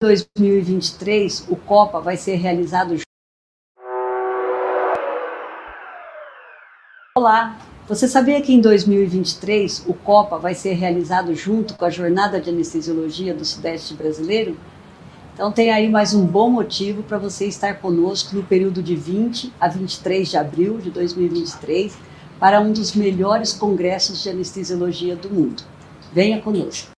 2023 o Copa vai ser realizado. Olá, você sabia que em 2023 o Copa vai ser realizado junto com a Jornada de Anestesiologia do Sudeste Brasileiro? Então tem aí mais um bom motivo para você estar conosco no período de 20 a 23 de abril de 2023 para um dos melhores congressos de anestesiologia do mundo. Venha conosco.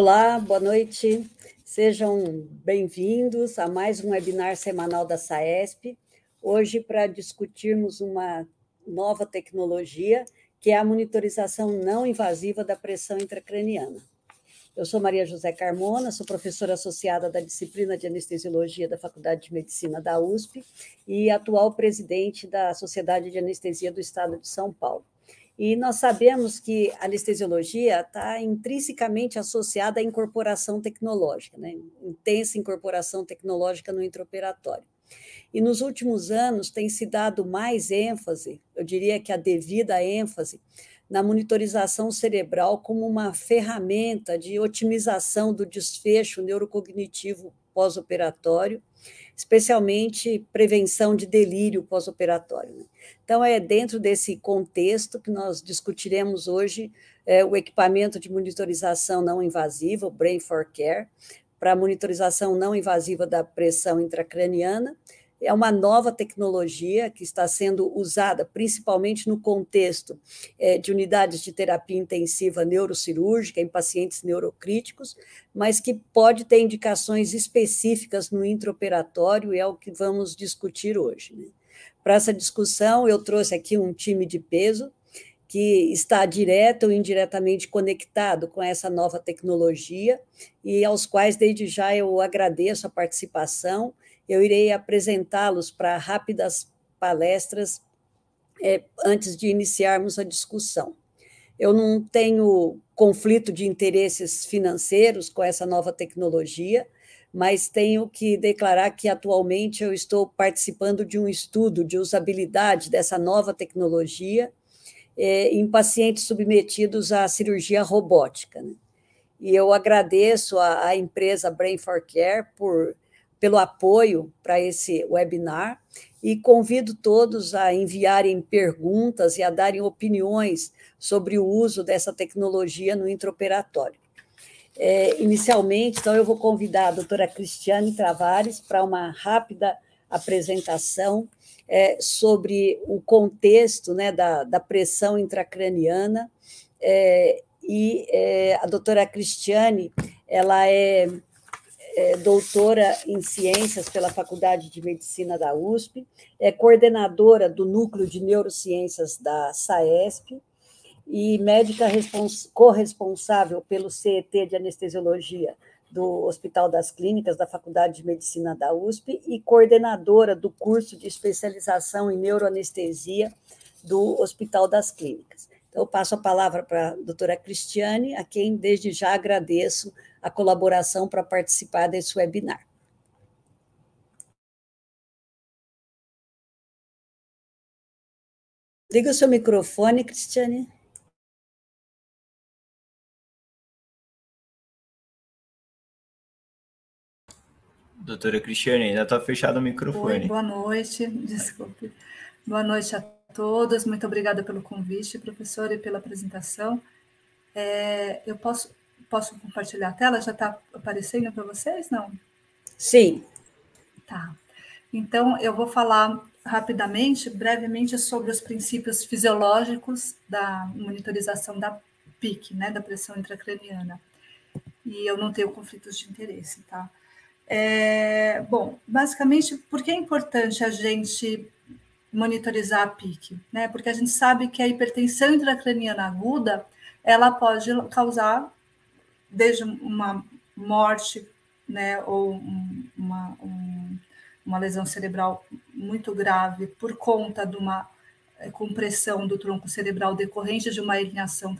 Olá, boa noite. Sejam bem-vindos a mais um webinar semanal da SAESP. Hoje, para discutirmos uma nova tecnologia, que é a monitorização não invasiva da pressão intracraniana. Eu sou Maria José Carmona, sou professora associada da disciplina de anestesiologia da Faculdade de Medicina da USP e atual presidente da Sociedade de Anestesia do Estado de São Paulo. E nós sabemos que a anestesiologia está intrinsecamente associada à incorporação tecnológica, né? intensa incorporação tecnológica no intraoperatório. E nos últimos anos tem se dado mais ênfase, eu diria que a devida ênfase, na monitorização cerebral como uma ferramenta de otimização do desfecho neurocognitivo pós-operatório especialmente prevenção de delírio pós-operatório. Né? Então, é dentro desse contexto que nós discutiremos hoje é, o equipamento de monitorização não invasiva, o Brain for Care, para monitorização não invasiva da pressão intracraniana, é uma nova tecnologia que está sendo usada principalmente no contexto é, de unidades de terapia intensiva neurocirúrgica em pacientes neurocríticos, mas que pode ter indicações específicas no intraoperatório e é o que vamos discutir hoje. Né? Para essa discussão, eu trouxe aqui um time de peso que está direto ou indiretamente conectado com essa nova tecnologia e aos quais, desde já, eu agradeço a participação eu irei apresentá-los para rápidas palestras é, antes de iniciarmos a discussão. Eu não tenho conflito de interesses financeiros com essa nova tecnologia, mas tenho que declarar que atualmente eu estou participando de um estudo de usabilidade dessa nova tecnologia é, em pacientes submetidos à cirurgia robótica. Né? E eu agradeço à, empresa Brain for Care por pelo apoio para esse webinar e convido todos a enviarem perguntas e a darem opiniões sobre o uso dessa tecnologia no intraoperatório. É, inicialmente, então, eu vou convidar a doutora Cristiane Travares para uma rápida apresentação é, sobre o contexto né, da, da pressão intracraniana. É, e é, a doutora Cristiane, ela é é doutora em ciências pela Faculdade de Medicina da USP, é coordenadora do Núcleo de Neurociências da SAESP e médica corresponsável pelo CET de Anestesiologia do Hospital das Clínicas da Faculdade de Medicina da USP e coordenadora do curso de especialização em neuroanestesia do Hospital das Clínicas. Então, eu passo a palavra para a doutora Cristiane, a quem desde já agradeço a colaboração para participar desse webinar. Liga o seu microfone, Cristiane. Doutora Cristiane, ainda está fechado o microfone. Oi, boa noite, desculpe. Boa noite a todas, muito obrigada pelo convite, professora, e pela apresentação. É, eu posso Posso compartilhar a tela? Já está aparecendo para vocês? Não? Sim. Tá. Então, eu vou falar rapidamente, brevemente, sobre os princípios fisiológicos da monitorização da PIC, né, da pressão intracraniana. E eu não tenho conflitos de interesse, tá? É, bom, basicamente, por que é importante a gente monitorizar a PIC? Né? Porque a gente sabe que a hipertensão intracraniana aguda ela pode causar desde uma morte, né, ou uma, um, uma lesão cerebral muito grave por conta de uma é, compressão do tronco cerebral decorrente de uma herniação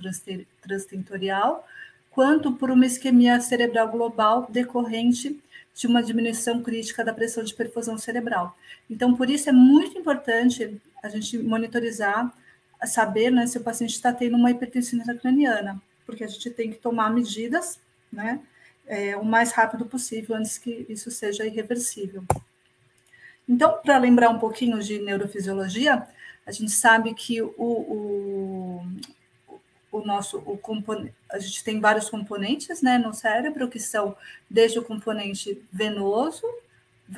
transtentorial, quanto por uma isquemia cerebral global decorrente de uma diminuição crítica da pressão de perfusão cerebral. Então, por isso é muito importante a gente monitorizar, saber né, se o paciente está tendo uma hipertensão intracraniana, porque a gente tem que tomar medidas, né, é, o mais rápido possível antes que isso seja irreversível. Então, para lembrar um pouquinho de neurofisiologia, a gente sabe que o, o, o nosso o componente, a gente tem vários componentes né, no cérebro, que são desde o componente venoso,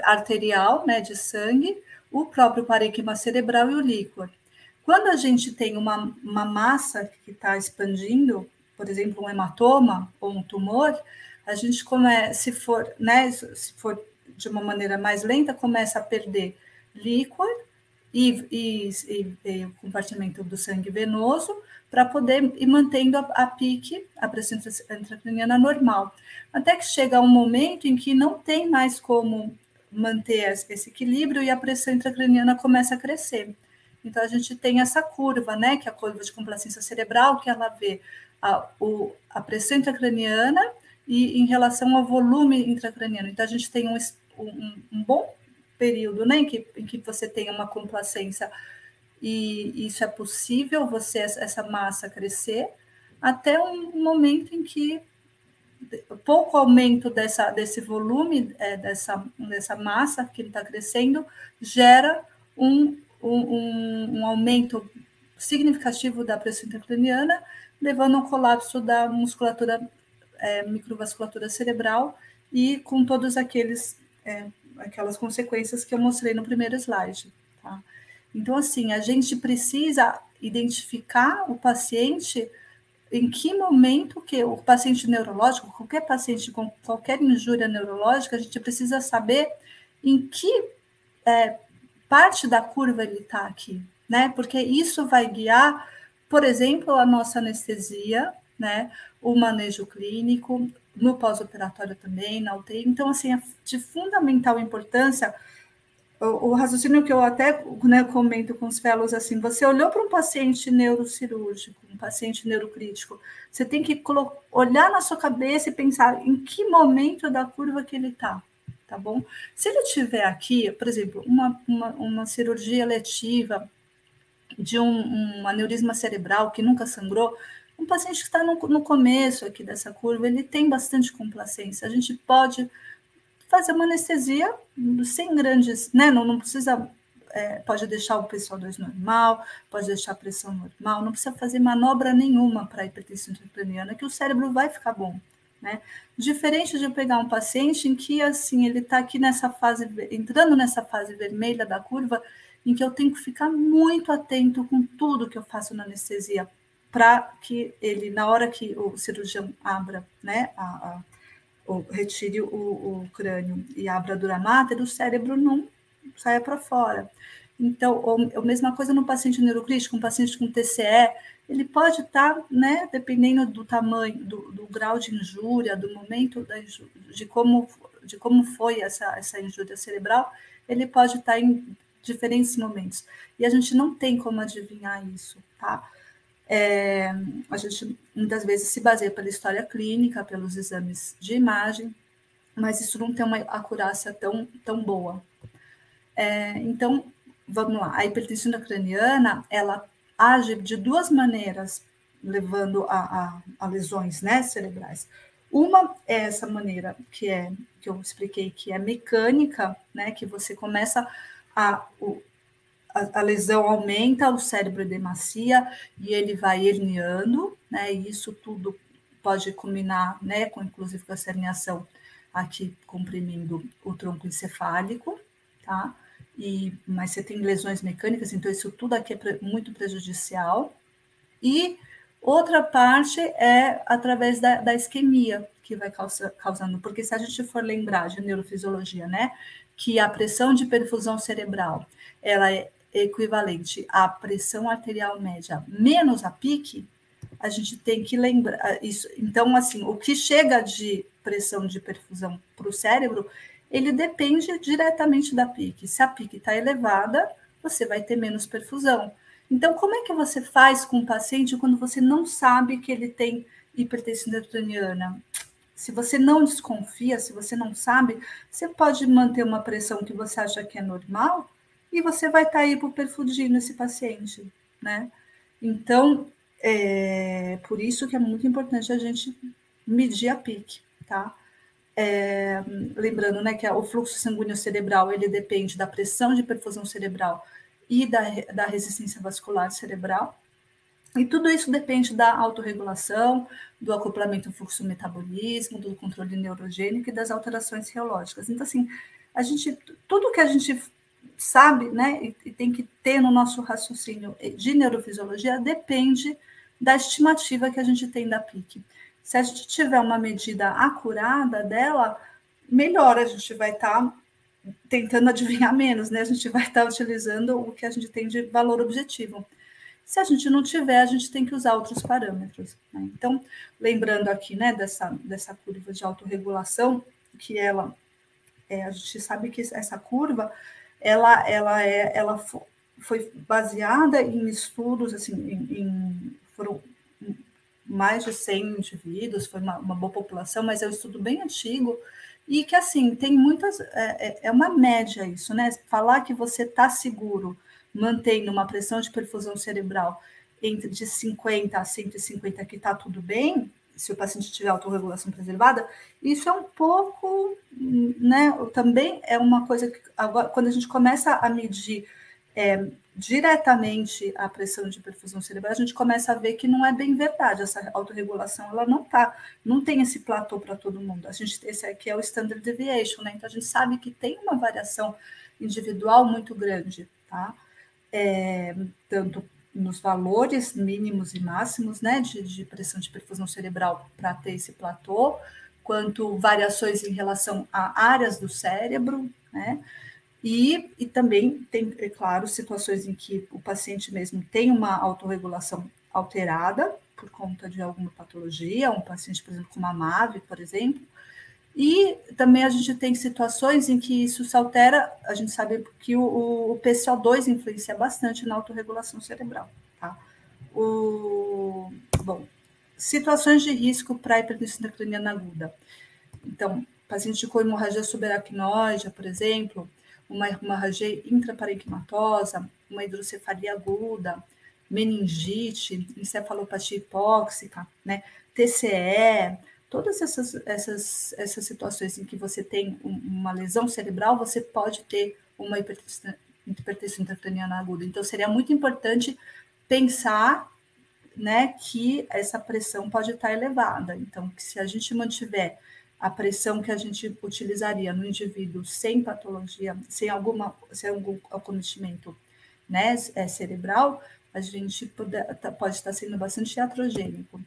arterial, né, de sangue, o próprio parênquima cerebral e o líquor. Quando a gente tem uma, uma massa que está expandindo, por exemplo, um hematoma ou um tumor, a gente começa, se for, né, se for de uma maneira mais lenta, começa a perder líquor e, e, e, e o compartimento do sangue venoso para poder ir mantendo a, a pique, a pressão intracraniana normal. Até que chega um momento em que não tem mais como manter esse equilíbrio e a pressão intracraniana começa a crescer. Então, a gente tem essa curva, né, que é a curva de complacência cerebral, que ela vê a, o, a pressão intracraniana e em relação ao volume intracraniano. Então, a gente tem um, um, um bom período né, em, que, em que você tem uma complacência e isso é possível, você essa massa crescer, até um momento em que pouco aumento dessa, desse volume, é, dessa, dessa massa que está crescendo, gera um, um, um, aumento significativo da pressão intracraniana, levando ao colapso da musculatura, é, microvasculatura cerebral e com todos aqueles é, aquelas consequências que eu mostrei no primeiro slide. Tá? Então, assim, a gente precisa identificar o paciente em que momento que o paciente neurológico, qualquer paciente com qualquer injúria neurológica, a gente precisa saber em que é, parte da curva ele está aqui, né? Porque isso vai guiar, por exemplo, a nossa anestesia, né? O manejo clínico, no pós-operatório também, na UTI. Então, assim, é de fundamental importância o, raciocínio que eu até né, comento com os fellows, assim, você olhou para um paciente neurocirúrgico, um paciente neurocrítico, você tem que olhar na sua cabeça e pensar em que momento da curva que ele está, tá bom? Se ele tiver aqui, por exemplo, uma, uma, uma cirurgia letiva de um, um aneurisma cerebral que nunca sangrou, um paciente que está no, no começo aqui dessa curva, ele tem bastante complacência. A gente pode fazer uma anestesia sem grandes, né? Não, não precisa, é, pode deixar o PCO2 normal, pode deixar a pressão normal, não precisa fazer manobra nenhuma para a hipertensão intracraniana, que o cérebro vai ficar bom. Né? Diferente de eu pegar um paciente em que assim ele está aqui nessa fase, entrando nessa fase vermelha da curva, em que eu tenho que ficar muito atento com tudo que eu faço na anestesia, para que ele, na hora que o cirurgião abra, né, a, a, retire o, o, crânio e abra a dura mater, o cérebro não saia para fora. Então, a mesma coisa no paciente neurocrítico, um paciente com TCE, ele pode estar, tá, né, dependendo do tamanho, do, do, grau de injúria, do momento da injúria, de como de como foi essa, essa injúria cerebral, ele pode estar tá em diferentes momentos. E a gente não tem como adivinhar isso, tá? É, a gente muitas vezes se baseia pela história clínica, pelos exames de imagem, mas isso não tem uma acurácia tão, tão boa. É, então, vamos lá, a hipertensão craniana, ela age de duas maneiras, levando a, a, a lesões né, cerebrais. Uma é essa maneira que é que eu expliquei que é mecânica, né, que você começa a o, a, a, lesão aumenta, o cérebro demacia e ele vai herniando, né? E isso tudo pode culminar, né, com inclusive com essa herniação aqui comprimindo o tronco encefálico, tá? E, mas você tem lesões mecânicas, então isso tudo aqui é muito prejudicial. E outra parte é através da, da isquemia que vai causa, causando, porque se a gente for lembrar de neurofisiologia, né, que a pressão de perfusão cerebral ela é equivalente à pressão arterial média menos a pique, a gente tem que lembrar isso. Então, assim, o que chega de pressão de perfusão para o cérebro, ele depende diretamente da pique. Se a pique está elevada, você vai ter menos perfusão. Então, como é que você faz com o paciente quando você não sabe que ele tem hipertensão intracraniana? Se você não desconfia, se você não sabe, você pode manter uma pressão que você acha que é normal e você vai estar tá hipoperfundindo esse paciente, né? Então, é por isso que é muito importante a gente medir a PIC, tá? É, lembrando, né, que o fluxo sanguíneo cerebral, ele depende da pressão de perfusão cerebral e da, da resistência vascular cerebral, e tudo isso depende da autorregulação, do acoplamento fluxo-metabolismo, do controle neurogênico e das alterações reológicas. Então, assim, a gente, tudo que a gente sabe, né, e tem que ter no nosso raciocínio de neurofisiologia depende da estimativa que a gente tem da PIC. Se a gente tiver uma medida acurada dela, melhor a gente vai estar tá tentando adivinhar menos, né? A gente vai estar tá utilizando o que a gente tem de valor objetivo. Se a gente não tiver, a gente tem que usar outros parâmetros. Né? Então, lembrando aqui, né, dessa, dessa curva de autorregulação, que ela, é, a gente sabe que essa curva, ela, ela, é, ela foi baseada em estudos, assim, em, em, foram mais de 100 indivíduos, foi uma, uma, boa população, mas é um estudo bem antigo, e que, assim, tem muitas, é, é, é uma média isso, né? Falar que você está seguro mantendo uma pressão de perfusão cerebral entre de 50 a 150, que está tudo bem, se o paciente tiver autorregulação preservada, isso é um pouco, né, também é uma coisa que, agora, quando a gente começa a medir é, diretamente a pressão de perfusão cerebral, a gente começa a ver que não é bem verdade, essa autorregulação, ela não tá, não tem esse platô para todo mundo, a gente, esse aqui é o standard deviation, né, então a gente sabe que tem uma variação individual muito grande, tá? é, tanto nos valores mínimos e máximos né, de, de pressão de perfusão cerebral para ter esse platô, quanto variações em relação a áreas do cérebro, né? E, e também tem, é claro, situações em que o paciente mesmo tem uma autorregulação alterada por conta de alguma patologia, um paciente, por exemplo, com uma MAVE, por exemplo, e também a gente tem situações em que isso se altera, a gente sabe que o, o PCO2 influencia bastante na autorregulação cerebral. Tá? O, bom, situações de risco para hipertensão intracraniana aguda. Então, paciente com hemorragia subaracnoide, por exemplo, uma hemorragia intraparenquimatosa, uma hidrocefalia aguda, meningite, encefalopatia hipóxica, né, TCE, todas essas, essas, essas situações em que você tem uma lesão cerebral, você pode ter uma hipertensão, hipertensão intracraniana aguda. Então, seria muito importante pensar né, que essa pressão pode estar elevada. Então, que se a gente mantiver a pressão que a gente utilizaria no indivíduo sem patologia, sem alguma, sem algum acometimento né, é, cerebral, a gente pode, pode estar sendo bastante iatrogênico.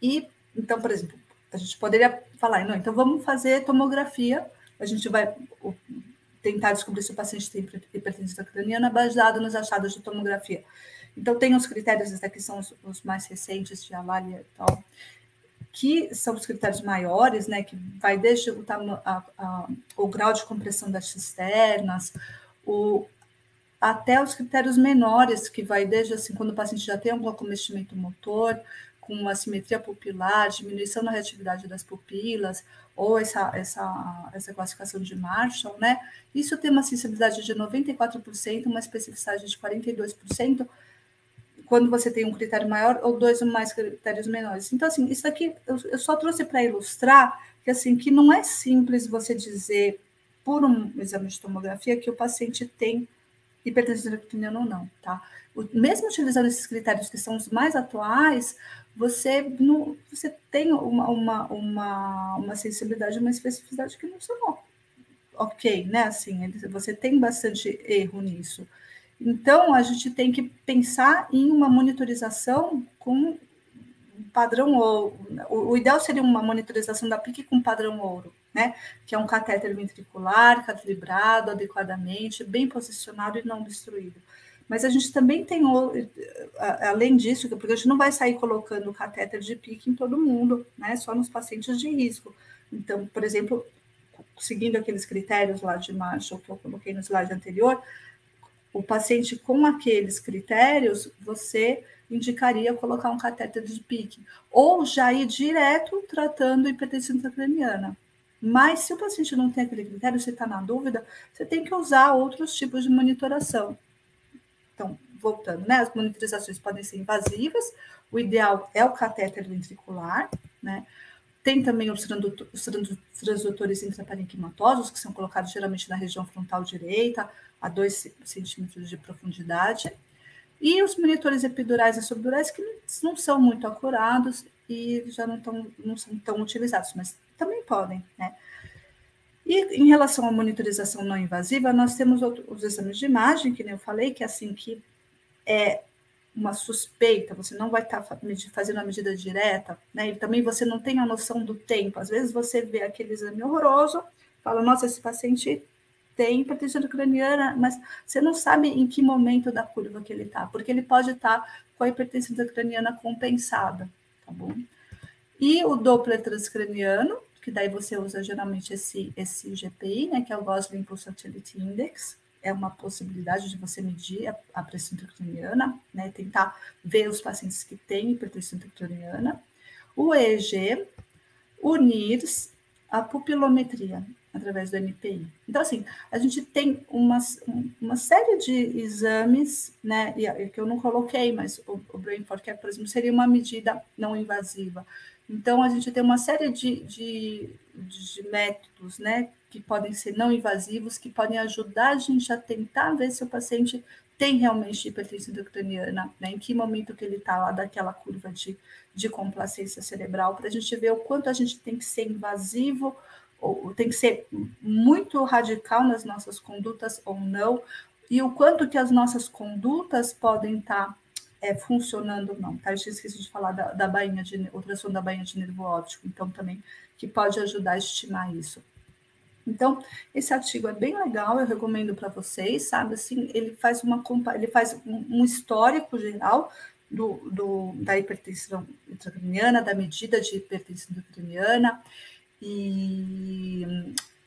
E então, por exemplo, a gente poderia falar, não, então vamos fazer tomografia, a gente vai tentar descobrir se o paciente tem hipertensão craniana baseado nos achados de tomografia. Então, tem os critérios, esses aqui são os, os mais recentes de Alalia tal, que são os critérios maiores, né, que vai desde o, a, a, o grau de compressão das cisternas, o, até os critérios menores, que vai desde assim, quando o paciente já tem algum acometimento motor, com assimetria pupilar, diminuição na reatividade das pupilas, ou essa, essa, essa classificação de Marshall, né? Isso tem uma sensibilidade de 94%, uma especificidade de 42%, quando você tem um critério maior ou dois ou mais critérios menores. Então, assim, isso aqui eu, eu só trouxe para ilustrar que, assim, que não é simples você dizer, por um exame de tomografia, que o paciente tem hipertensão intracraniana ou não, tá? O, mesmo utilizando esses critérios que são os mais atuais, você, não, você tem uma, uma, uma, uma sensibilidade, uma especificidade que não são ok, né? Assim, você tem bastante erro nisso. Então, a gente tem que pensar em uma monitorização com padrão ouro. O, ideal seria uma monitorização da PIC com padrão ouro, né? Que é um catéter ventricular calibrado adequadamente, bem posicionado e não destruído. Mas a gente também tem, além disso, porque a gente não vai sair colocando catéter de pique em todo mundo, né? Só nos pacientes de risco. Então, por exemplo, seguindo aqueles critérios lá de Marshall que eu coloquei no slide anterior, o paciente com aqueles critérios, você indicaria colocar um catéter de pique, ou já ir direto tratando hipertensão intracraniana. Mas se o paciente não tem aquele critério, você está na dúvida, você tem que usar outros tipos de monitoração. Então, voltando, né? As monitorizações podem ser invasivas, o ideal é o catéter ventricular, né? Tem também os, transdutores intraparenquimatosos, que são colocados geralmente na região frontal direita, a 2 centímetros de profundidade. E os monitores epidurais e subdurais, que não são muito acurados e já não, tão, não são tão utilizados, mas também podem, né? E em relação à monitorização não invasiva, nós temos outro, os exames de imagem, que nem eu falei, que é assim que é uma suspeita, você não vai estar fazendo a medida direta, né? E também você não tem a noção do tempo. Às vezes você vê aquele exame horroroso, fala, nossa, esse paciente tem hipertensão craniana, mas você não sabe em que momento da curva que ele está, porque ele pode estar com a hipertensão craniana compensada, tá bom? E o Doppler transcraniano, que daí você usa geralmente esse, esse GPI, né, que é o Gosling Pulsatility Index, é uma possibilidade de você medir a, a pressão intracraniana, né, tentar ver os pacientes que têm hipertensão intracraniana, o EEG, o NIRS, a pupilometria, através do NPI. Então, assim, a gente tem uma, uma série de exames, né, que eu não coloquei, mas o, o Brain for Care, por exemplo, seria uma medida não invasiva. Então, a gente tem uma série de, de, de métodos, né, que podem ser não invasivos, que podem ajudar a gente a tentar ver se o paciente tem realmente hipertensão intracraniana, né? em que momento que ele está lá daquela curva de, de complacência cerebral, para a gente ver o quanto a gente tem que ser invasivo, ou tem que ser muito radical nas nossas condutas ou não, e o quanto que as nossas condutas podem estar tá, é, funcionando ou não. Tá? Eu esqueci de falar da, da bainha de ultrassom da bainha de nervo óptico, então também que pode ajudar a estimar isso. Então, esse artigo é bem legal, eu recomendo para vocês, sabe? Assim, ele faz uma ele faz um, um histórico geral do, do, da hipertensão intracraniana, da medida de hipertensão intracraniana, e,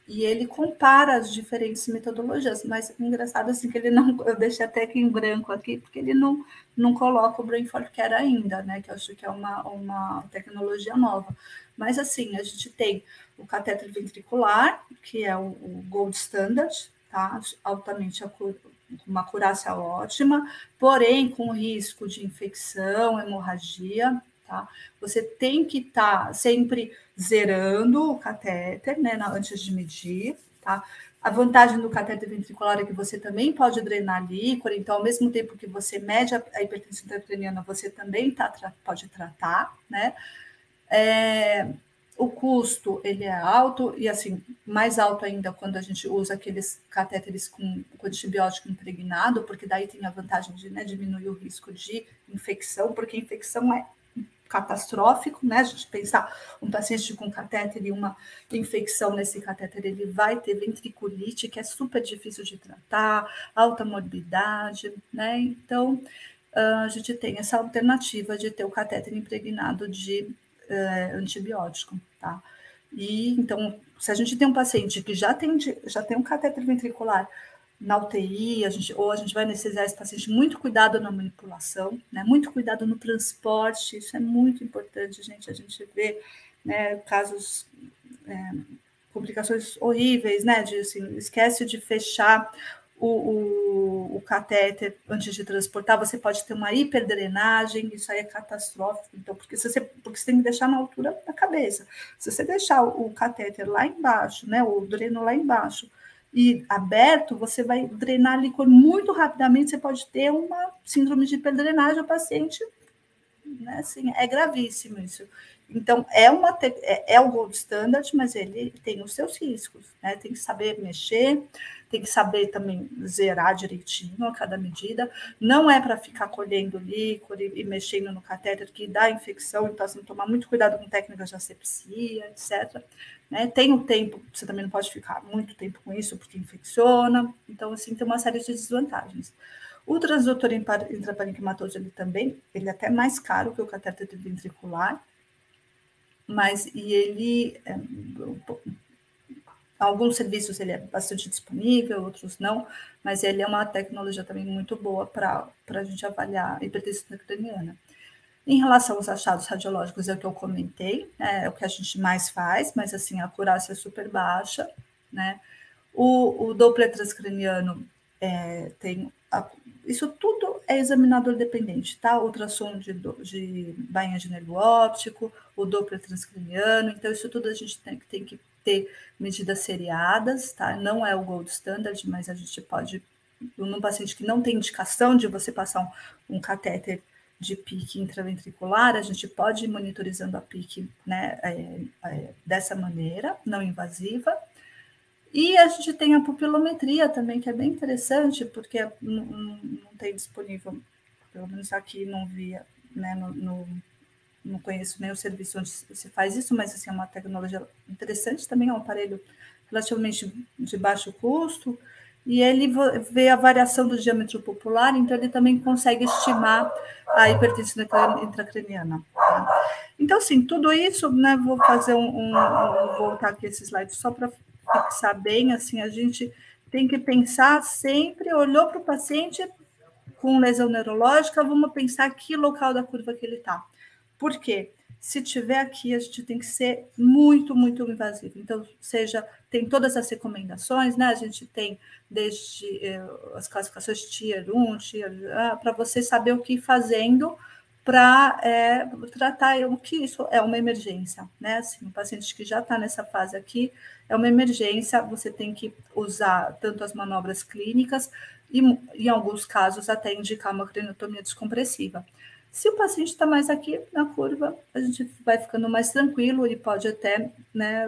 e ele compara as diferentes metodologias, mas engraçado assim que ele não, eu deixei até aqui em branco aqui, porque ele não, não coloca o Brain for Care ainda, né? Que eu acho que é uma, uma tecnologia nova. Mas assim, a gente tem o catéter ventricular, que é o, o gold standard, tá? Altamente uma acurácia ótima, porém com risco de infecção, hemorragia, tá? Você tem que estar tá sempre zerando o catéter, né, antes de medir, tá? A vantagem do catéter ventricular é que você também pode drenar líquor, então, ao mesmo tempo que você mede a hipertensão intracraniana, você também tá, pode tratar, né? É, o custo ele é alto e assim mais alto ainda quando a gente usa aqueles catéteres com, com antibiótico impregnado, porque daí tem a vantagem de né, diminuir o risco de infecção, porque infecção é catastrófico, né? A gente pensar um paciente com catéter e uma infecção nesse catéter, ele vai ter ventriculite, que é super difícil de tratar, alta morbidade, né? Então, a gente tem essa alternativa de ter o catéter impregnado de é, antibiótico, tá? E então, se a gente tem um paciente que já tem, já tem um catéter ventricular na UTI, a gente, ou a gente vai necessitar esse paciente, muito cuidado na manipulação, né? Muito cuidado no transporte, isso é muito importante, gente. A gente vê né, casos, é, complicações horríveis, né? De assim, esquece de fechar o, o, o catéter antes de transportar, você pode ter uma hiperdrenagem, isso aí é catastrófico, então, porque, você, porque você tem que deixar na altura da cabeça. Se você deixar o, o catéter lá embaixo, né, o dreno lá embaixo, e aberto, você vai drenar líquido muito rapidamente, você pode ter uma síndrome de hiperdrenagem, o paciente, né, assim, é gravíssimo isso. Então, é, uma, é, é o gold standard, mas ele tem os seus riscos, né? Tem que saber mexer, tem que saber também zerar direitinho a cada medida. Não é para ficar colhendo líquido e, e, mexendo no catéter que dá infecção, então assim, tomar muito cuidado com técnicas de asepsia, etc. Né? Tem o tempo, você também não pode ficar muito tempo com isso, porque infecciona. Então, assim, tem uma série de desvantagens. O transdutor intraparenquimatoso, ele também, ele é até mais caro que o catéter ventricular, mas e ele é, alguns serviços ele é bastante disponível, outros não, mas ele é uma tecnologia também muito boa para a gente avaliar a hipertensão craniana. Em relação aos achados radiológicos, é o que eu comentei, né, é o que a gente mais faz, mas assim, a acurácia é super baixa, né? O, o Doppler transcraniano é, tem. A, isso tudo é examinador dependente, tá? Ultrassom de, de bainha de nervo óptico, o Doppler transcraniano, então isso tudo a gente tem, tem que ter medidas seriadas, tá? Não é o gold standard, mas a gente pode, num paciente que não tem indicação de você passar um, um catéter de pique intraventricular, a gente pode ir monitorizando a pique né, é, é, dessa maneira, não invasiva. E a gente tem a pupilometria também, que é bem interessante, porque não, não, tem disponível, pelo menos aqui não via, né, no, no, não conheço nem o serviço onde se faz isso, mas assim, é uma tecnologia interessante também, é um aparelho relativamente de baixo custo, e ele vê a variação do diâmetro popular, então ele também consegue estimar a hipertensão intracraniana. Tá? Então, assim, tudo isso, né, vou fazer um, um, um voltar aqui esse slide só para fixar bem, assim, a gente tem que pensar sempre, olhou para o paciente com lesão neurológica, vamos pensar que local da curva que ele está. Por quê? Se tiver aqui, a gente tem que ser muito, muito invasivo. Então, seja, tem todas as recomendações, né? A gente tem desde eh, as classificações Tier 1, Tier, ah, para você saber o que ir fazendo para é, tratar o que isso é uma emergência, né? Assim, o paciente que já está nessa fase aqui é uma emergência, você tem que usar tanto as manobras clínicas e, em alguns casos, até indicar uma craniotomia descompressiva. Se o paciente está mais aqui na curva, a gente vai ficando mais tranquilo e pode até, né,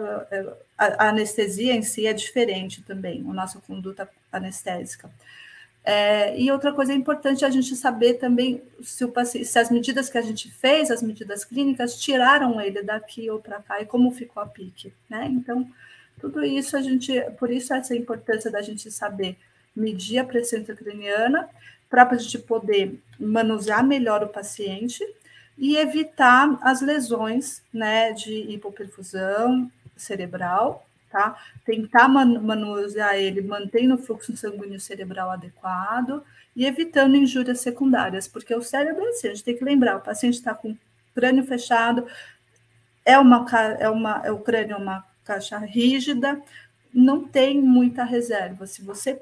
a anestesia em si é diferente também, a nossa conduta anestésica. É, e outra coisa importante é a gente saber também se, o paciente, se as medidas que a gente fez, as medidas clínicas, tiraram ele daqui ou para cá e como ficou a pique, né? Então, tudo isso a gente, por isso essa importância da gente saber medir a pressão intracraniana, para a gente poder manusear melhor o paciente e evitar as lesões né, de hipoperfusão cerebral, tá? Tentar manusear ele mantendo o fluxo sanguíneo cerebral adequado e evitando injúrias secundárias, porque o cérebro é assim, a gente tem que lembrar, o paciente está com o crânio fechado, é uma, é uma, é o crânio é uma caixa rígida, não tem muita reserva. Se você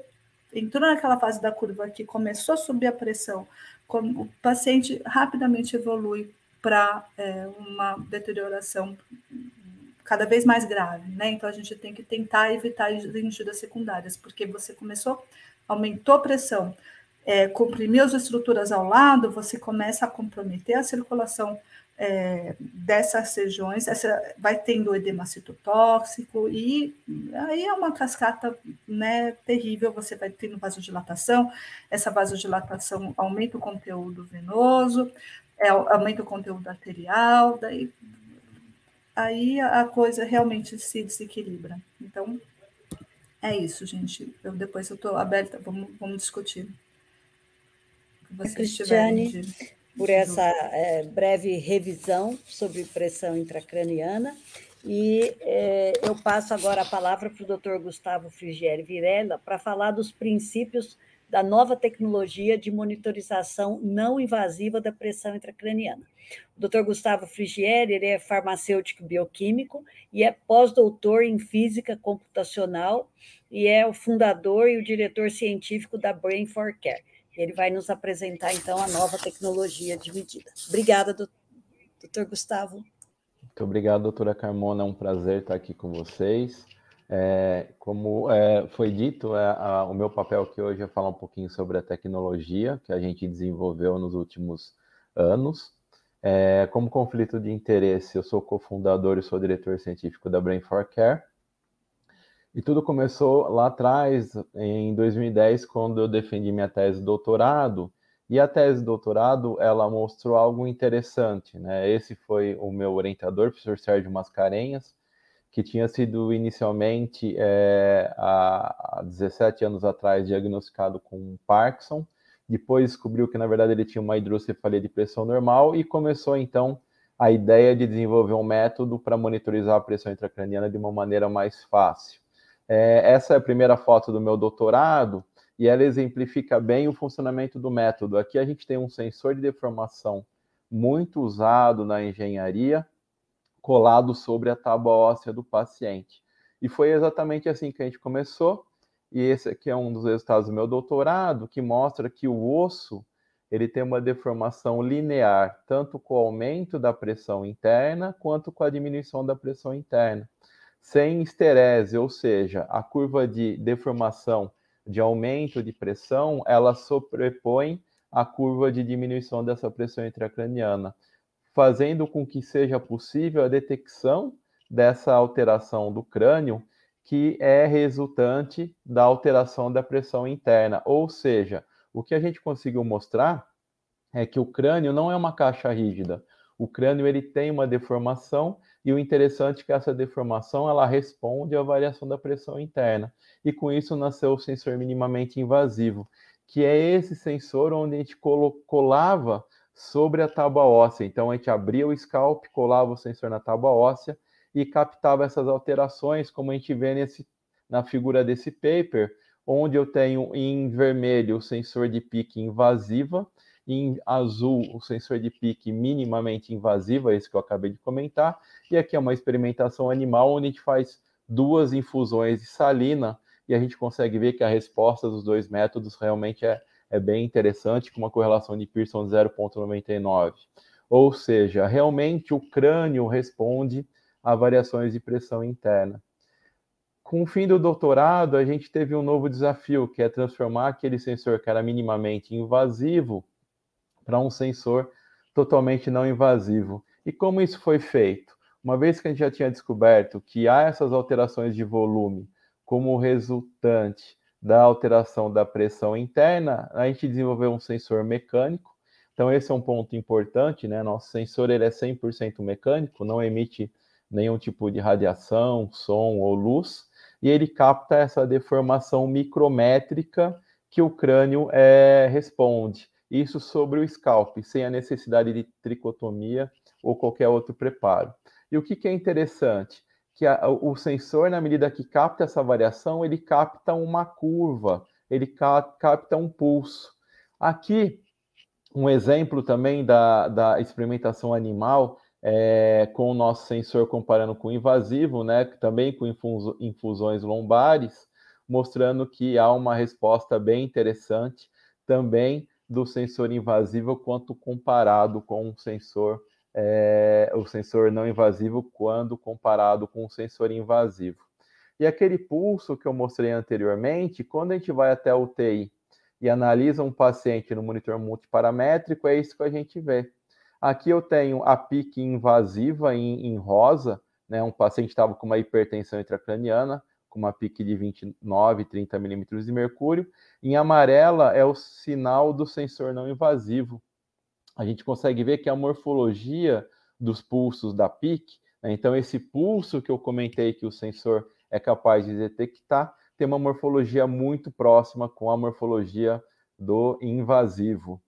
entrou naquela fase da curva que começou a subir a pressão, o paciente rapidamente evolui para é, uma deterioração cada vez mais grave, né? Então a gente tem que tentar evitar injúrias secundárias, porque você começou, aumentou a pressão, é, comprimiu as estruturas ao lado, você começa a comprometer a circulação é, dessas regiões, essa, vai tendo edema citotóxico, e aí é uma cascata né, terrível, você vai tendo vasodilatação, essa vasodilatação aumenta o conteúdo venoso, é, aumenta o conteúdo arterial, daí aí a coisa realmente se desequilibra. Então, é isso, gente. Eu, depois eu estou aberta, vamos, vamos discutir. Cristiane, de por essa é, breve revisão sobre pressão intracraniana. E é, eu passo agora a palavra para o doutor Gustavo Frigieri Virella para falar dos princípios da nova tecnologia de monitorização não invasiva da pressão intracraniana. O doutor Gustavo Frigieri ele é farmacêutico bioquímico e é pós-doutor em física computacional e é o fundador e o diretor científico da Brain for Care. Ele vai nos apresentar, então, a nova tecnologia de medida. Obrigada, doutor Gustavo. Muito obrigado, doutora Carmona. É um prazer estar aqui com vocês. É, como é, foi dito, é, a, o meu papel aqui hoje é falar um pouquinho sobre a tecnologia que a gente desenvolveu nos últimos anos. É, como conflito de interesse, eu sou cofundador e sou diretor científico da Brain for Care. E tudo começou lá atrás, em 2010, quando eu defendi minha tese de doutorado. E a tese de doutorado, ela mostrou algo interessante, né? Esse foi o meu orientador, o professor Sérgio Mascarenhas, que tinha sido inicialmente, é, há 17 anos atrás, diagnosticado com Parkinson. Depois descobriu que, na verdade, ele tinha uma hidrocefalia de pressão normal e começou, então, a ideia de desenvolver um método para monitorizar a pressão intracraniana de uma maneira mais fácil. É, essa é a primeira foto do meu doutorado e ela exemplifica bem o funcionamento do método. Aqui a gente tem um sensor de deformação muito usado na engenharia, colado sobre a tábua óssea do paciente. E foi exatamente assim que a gente começou. E esse aqui é um dos resultados do meu doutorado, que mostra que o osso ele tem uma deformação linear, tanto com o aumento da pressão interna quanto com a diminuição da pressão interna, sem esterese, ou seja, a curva de deformação de aumento de pressão, ela sobrepõe a curva de diminuição dessa pressão intracraniana, fazendo com que seja possível a detecção dessa alteração do crânio que é resultante da alteração da pressão interna. Ou seja, o que a gente conseguiu mostrar é que o crânio não é uma caixa rígida. O crânio ele tem uma deformação e o interessante é que essa deformação ela responde à variação da pressão interna. E com isso nasceu o sensor minimamente invasivo, que é esse sensor onde a gente colava sobre a tábua óssea. Então a gente abria o scalp, colava o sensor na tábua óssea e captava essas alterações, como a gente vê nesse, na figura desse paper, onde eu tenho em vermelho o sensor de pique invasiva, em azul o sensor de pique minimamente invasiva, esse que eu acabei de comentar, e aqui é uma experimentação animal onde a gente faz duas infusões de salina e a gente consegue ver que a resposta dos dois métodos realmente é, é bem interessante, com uma correlação de Pearson de 0,99. Ou seja, realmente o crânio responde a variações de pressão interna. Com o fim do doutorado, a gente teve um novo desafio, que é transformar aquele sensor que era minimamente invasivo para um sensor totalmente não invasivo. E como isso foi feito? Uma vez que a gente já tinha descoberto que há essas alterações de volume como resultante da alteração da pressão interna, a gente desenvolveu um sensor mecânico. Então esse é um ponto importante, né? Nosso sensor ele é 100% mecânico, não emite nenhum tipo de radiação, som ou luz, e ele capta essa deformação micrométrica que o crânio é, responde. Isso sobre o scalp, sem a necessidade de tricotomia ou qualquer outro preparo. E o que, que é interessante? Que a, o sensor, na medida que capta essa variação, ele capta uma curva, ele ca, capta um pulso. Aqui, um exemplo também da, da experimentação animal é, com o nosso sensor comparando com o invasivo, né, também com infusões lombares, mostrando que há uma resposta bem interessante também do sensor invasivo quanto comparado com o sensor é, o sensor não invasivo quando comparado com o sensor invasivo. E aquele pulso que eu mostrei anteriormente, quando a gente vai até a UTI e analisa um paciente no monitor multiparamétrico, é isso que a gente vê. Aqui eu tenho a pique invasiva em, em rosa, né? Um paciente estava com uma hipertensão intracraniana, com uma pique de 29, 30 milímetros de mercúrio. Em amarela é o sinal do sensor não invasivo. A gente consegue ver que a morfologia dos pulsos da pique, né? então esse pulso que eu comentei que o sensor é capaz de detectar, tem uma morfologia muito próxima com a morfologia do invasivo.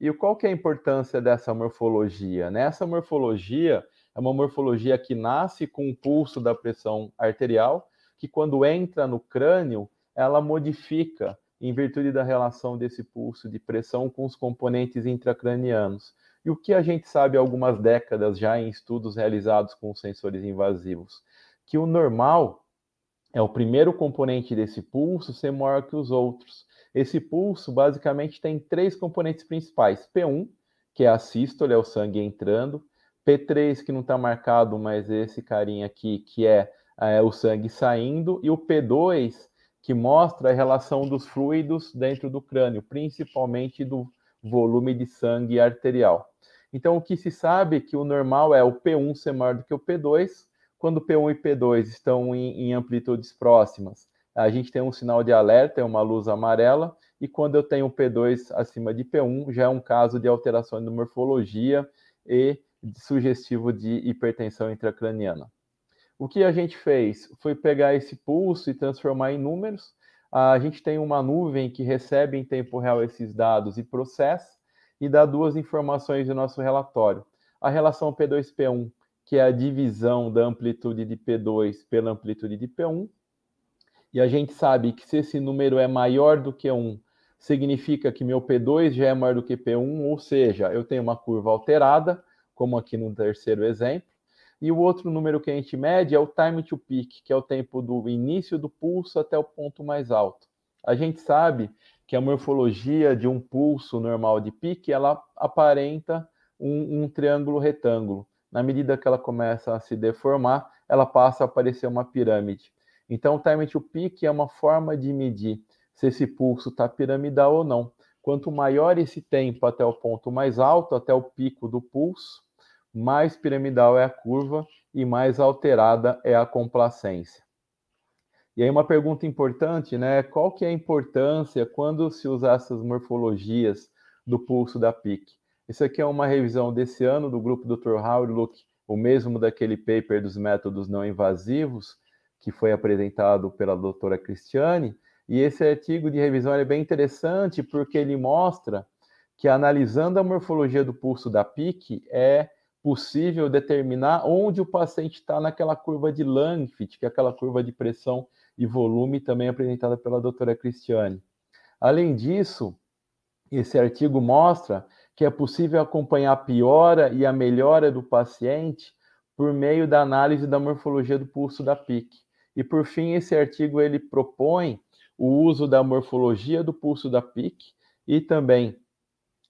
E qual que é a importância dessa morfologia? Nessa morfologia, é uma morfologia que nasce com o pulso da pressão arterial, que quando entra no crânio, ela modifica em virtude da relação desse pulso de pressão com os componentes intracranianos. E o que a gente sabe há algumas décadas já em estudos realizados com sensores invasivos? Que o normal é o primeiro componente desse pulso ser maior que os outros. Esse pulso basicamente tem três componentes principais: P1, que é a sístole, é o sangue entrando, P3, que não está marcado, mas esse carinha aqui, que é, é, o sangue saindo, e o P2, que mostra a relação dos fluidos dentro do crânio, principalmente do volume de sangue arterial. Então, o que se sabe é que o normal é o P1 ser maior do que o P2, quando P1 e P2 estão em, em amplitudes próximas a gente tem um sinal de alerta, é uma luz amarela, e quando eu tenho P2 acima de P1, já é um caso de alteração de morfologia e sugestivo de hipertensão intracraniana. O que a gente fez foi pegar esse pulso e transformar em números. A gente tem uma nuvem que recebe em tempo real esses dados e processa e dá duas informações do nosso relatório. A relação P2-P1, que é a divisão da amplitude de P2 pela amplitude de P1, E a gente sabe que se esse número é maior do que 1, significa que meu P2 já é maior do que P1, ou seja, eu tenho uma curva alterada, como aqui no terceiro exemplo. E o outro número que a gente mede é o time to peak, que é o tempo do início do pulso até o ponto mais alto. A gente sabe que a morfologia de um pulso normal de pique, ela aparenta um, um triângulo retângulo. Na medida que ela começa a se deformar, ela passa a aparecer uma pirâmide. Então, o time to peak é uma forma de medir se esse pulso está piramidal ou não. Quanto maior esse tempo até o ponto mais alto, até o pico do pulso, mais piramidal é a curva e mais alterada é a complacência. E aí uma pergunta importante, né? Qual que é a importância quando se usar essas morfologias do pulso da PIC? Isso aqui é uma revisão desse ano do grupo Dr. Howard o mesmo daquele paper dos métodos não invasivos, que foi apresentado pela doutora Cristiane, e esse artigo de revisão é bem interessante porque ele mostra que analisando a morfologia do pulso da PIC é possível determinar onde o paciente está naquela curva de Langfit, que é aquela curva de pressão e volume também apresentada pela doutora Cristiane. Além disso, esse artigo mostra que é possível acompanhar a piora e a melhora do paciente por meio da análise da morfologia do pulso da PIC. E por fim, esse artigo ele propõe o uso da morfologia do pulso da PIC e também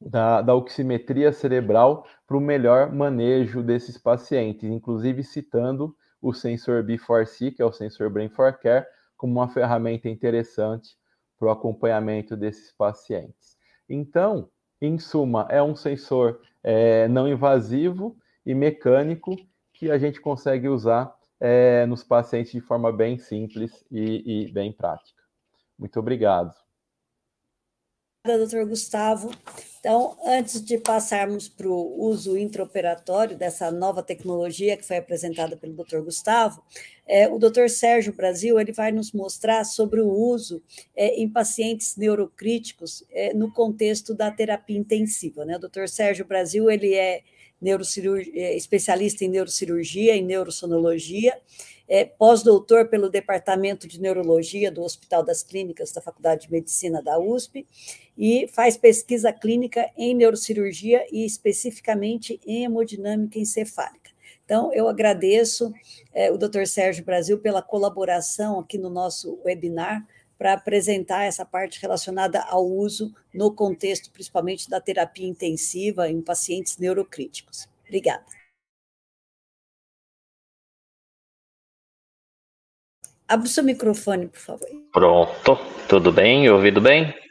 da, da oximetria cerebral para o melhor manejo desses pacientes, inclusive citando o sensor B4C, que é o sensor Brain 4 Care, como uma ferramenta interessante para o acompanhamento desses pacientes. Então, em suma, é um sensor é, não invasivo e mecânico que a gente consegue usar é, nos pacientes de forma bem simples e, e bem prática. Muito obrigado doutor Gustavo. Então, antes de passarmos para o uso intraoperatório dessa nova tecnologia que foi apresentada pelo doutor Gustavo, é, o doutor Sérgio Brasil ele vai nos mostrar sobre o uso é, em pacientes neurocríticos é, no contexto da terapia intensiva. Né? O doutor Sérgio Brasil ele é, é especialista em neurocirurgia e neurosonologia, é pós-doutor pelo Departamento de Neurologia do Hospital das Clínicas da Faculdade de Medicina da USP e faz pesquisa clínica em neurocirurgia e especificamente em hemodinâmica encefálica. Então, eu agradeço é, o Dr. Sérgio Brasil pela colaboração aqui no nosso webinar para apresentar essa parte relacionada ao uso no contexto, principalmente da terapia intensiva em pacientes neurocríticos. Obrigada. Abra o seu microfone, por favor. Pronto, tudo bem? Ouvido bem?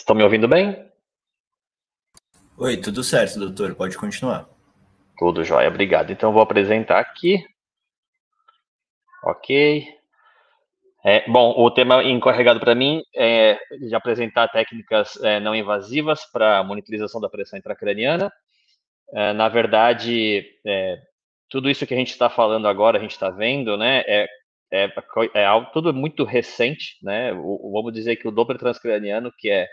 Estão me ouvindo bem? Oi, tudo certo, doutor. Pode continuar. Tudo jóia, obrigado. Então, vou apresentar aqui. Ok. É, bom, o tema encarregado para mim é de apresentar técnicas é, não invasivas para monitorização da pressão intracraniana. É, na verdade, é, tudo isso que a gente está falando agora, a gente está vendo, né, é, é, é, algo tudo muito recente, né, o, vamos dizer que o Doppler transcraniano, que é,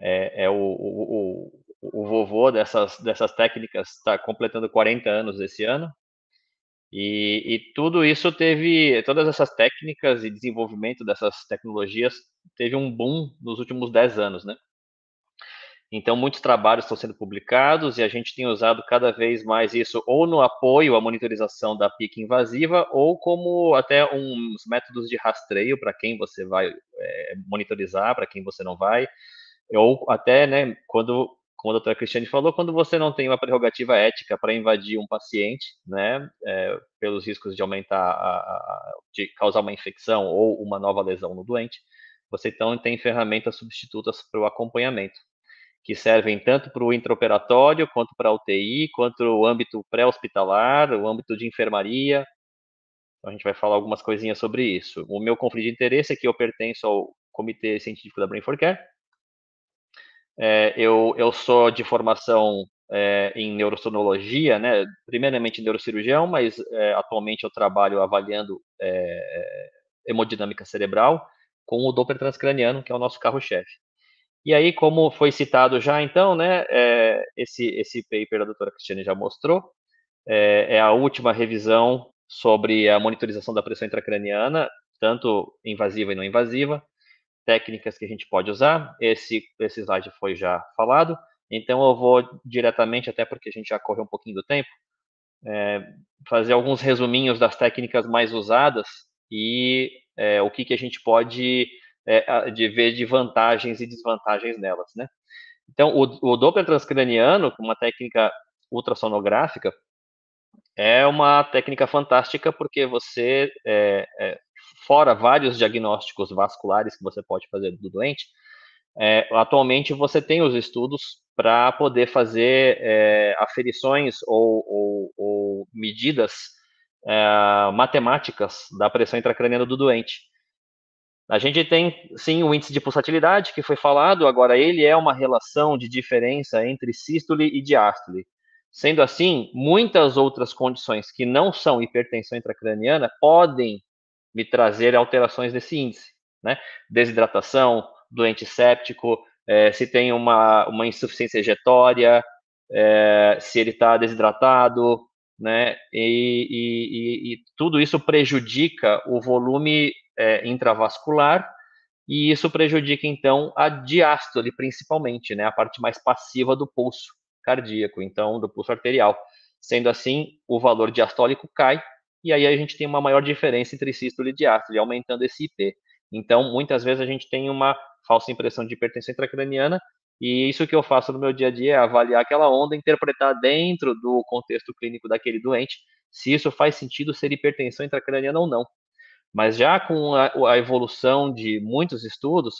é, é o, o, o, vovô dessas, dessas técnicas, está completando 40 anos esse ano, e, e, tudo isso teve, todas essas técnicas e desenvolvimento dessas tecnologias teve um boom nos últimos 10 anos, né? Então, muitos trabalhos estão sendo publicados e a gente tem usado cada vez mais isso ou no apoio à monitorização da PIC invasiva ou como até uns métodos de rastreio para quem você vai é, monitorizar, para quem você não vai, ou até, né, quando, como a doutora Cristiane falou, quando você não tem uma prerrogativa ética para invadir um paciente, né, é, pelos riscos de aumentar, a, a, de causar uma infecção ou uma nova lesão no doente, você então tem ferramentas substitutas para o acompanhamento que servem tanto para o intraoperatório, quanto para a UTI, quanto o âmbito pré-hospitalar, o âmbito de enfermaria. Então, a gente vai falar algumas coisinhas sobre isso. O meu conflito de interesse é que eu pertenço ao Comitê Científico da Brain for Care. É, eu, eu sou de formação é, em neurosonologia, né? primeiramente neurocirurgião, mas é, atualmente eu trabalho avaliando é, é, hemodinâmica cerebral com o Doppler transcraniano, que é o nosso carro-chefe. E aí, como foi citado já, então, né, é, esse, esse paper da doutora Cristiane já mostrou, é, é, a última revisão sobre a monitorização da pressão intracraniana, tanto invasiva e não invasiva, técnicas que a gente pode usar. Esse, esse slide foi já falado, então eu vou diretamente, até porque a gente já correu um pouquinho do tempo, é, fazer alguns resuminhos das técnicas mais usadas e é, o que, que a gente pode é, de ver de vantagens e desvantagens nelas, né? Então, o, o Doppler transcraniano, uma técnica ultrassonográfica, é uma técnica fantástica porque você, é, é, fora vários diagnósticos vasculares que você pode fazer do doente, é, atualmente você tem os estudos para poder fazer é, aferições ou, ou, ou medidas é, matemáticas da pressão intracraniana do doente. A gente tem, sim, o índice de pulsatilidade, que foi falado, agora ele é uma relação de diferença entre sístole e diástole. Sendo assim, muitas outras condições que não são hipertensão intracraniana podem me trazer alterações nesse índice, né? Desidratação, doente séptico, é, se tem uma, uma insuficiência ejetória, é, se ele está desidratado, né? E, e, e, tudo isso prejudica o volume é, intravascular e isso prejudica então a diástole principalmente, né? A parte mais passiva do pulso cardíaco, então do pulso arterial. Sendo assim, o valor diastólico cai e aí a gente tem uma maior diferença entre sístole e diástole, aumentando esse IP. Então, muitas vezes a gente tem uma falsa impressão de hipertensão intracraniana, e isso que eu faço no meu dia a dia é avaliar aquela onda, interpretar dentro do contexto clínico daquele doente, se isso faz sentido ser hipertensão intracraniana ou não. Mas já com a, a evolução de muitos estudos,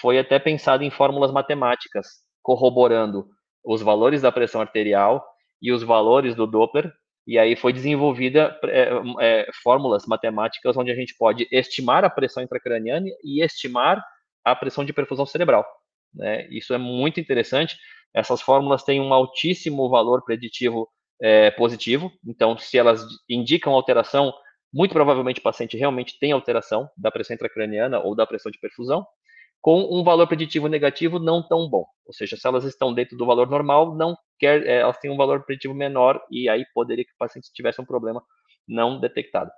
foi até pensado em fórmulas matemáticas, corroborando os valores da pressão arterial e os valores do Doppler, e aí foi desenvolvida é, é, fórmulas matemáticas onde a gente pode estimar a pressão intracraniana e estimar a pressão de perfusão cerebral. Né? Isso é muito interessante. Essas fórmulas têm um altíssimo valor preditivo é, positivo. Então, se elas indicam alteração, muito provavelmente o paciente realmente tem alteração da pressão intracraniana ou da pressão de perfusão, com um valor preditivo negativo não tão bom. Ou seja, se elas estão dentro do valor normal, não quer, é, elas têm um valor preditivo menor e aí poderia que o paciente tivesse um problema não detectado.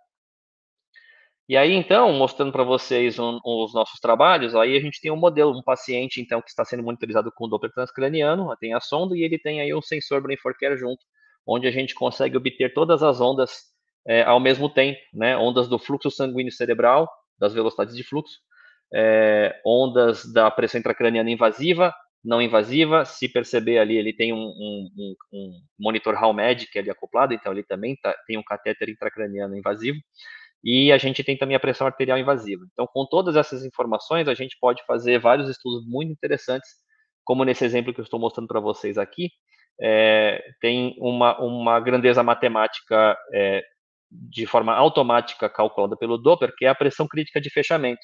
E aí, então, mostrando para vocês um, os nossos trabalhos, aí a gente tem um modelo, um paciente, então, que está sendo monitorizado com Doppler transcraniano, tem a sonda e ele tem aí um sensor Brain for Care junto, onde a gente consegue obter todas as ondas é, ao mesmo tempo, né? Ondas do fluxo sanguíneo cerebral, das velocidades de fluxo, é, ondas da pressão intracraniana invasiva, não invasiva, se perceber ali, ele tem um, um, um monitor HALMED que é ali acoplado, então ele também tá, tem um catéter intracraniano invasivo, e a gente tem também a pressão arterial invasiva. Então, com todas essas informações, a gente pode fazer vários estudos muito interessantes, como nesse exemplo que eu estou mostrando para vocês aqui, é, tem uma, uma grandeza matemática é, de forma automática calculada pelo Doppler, que é a pressão crítica de fechamento.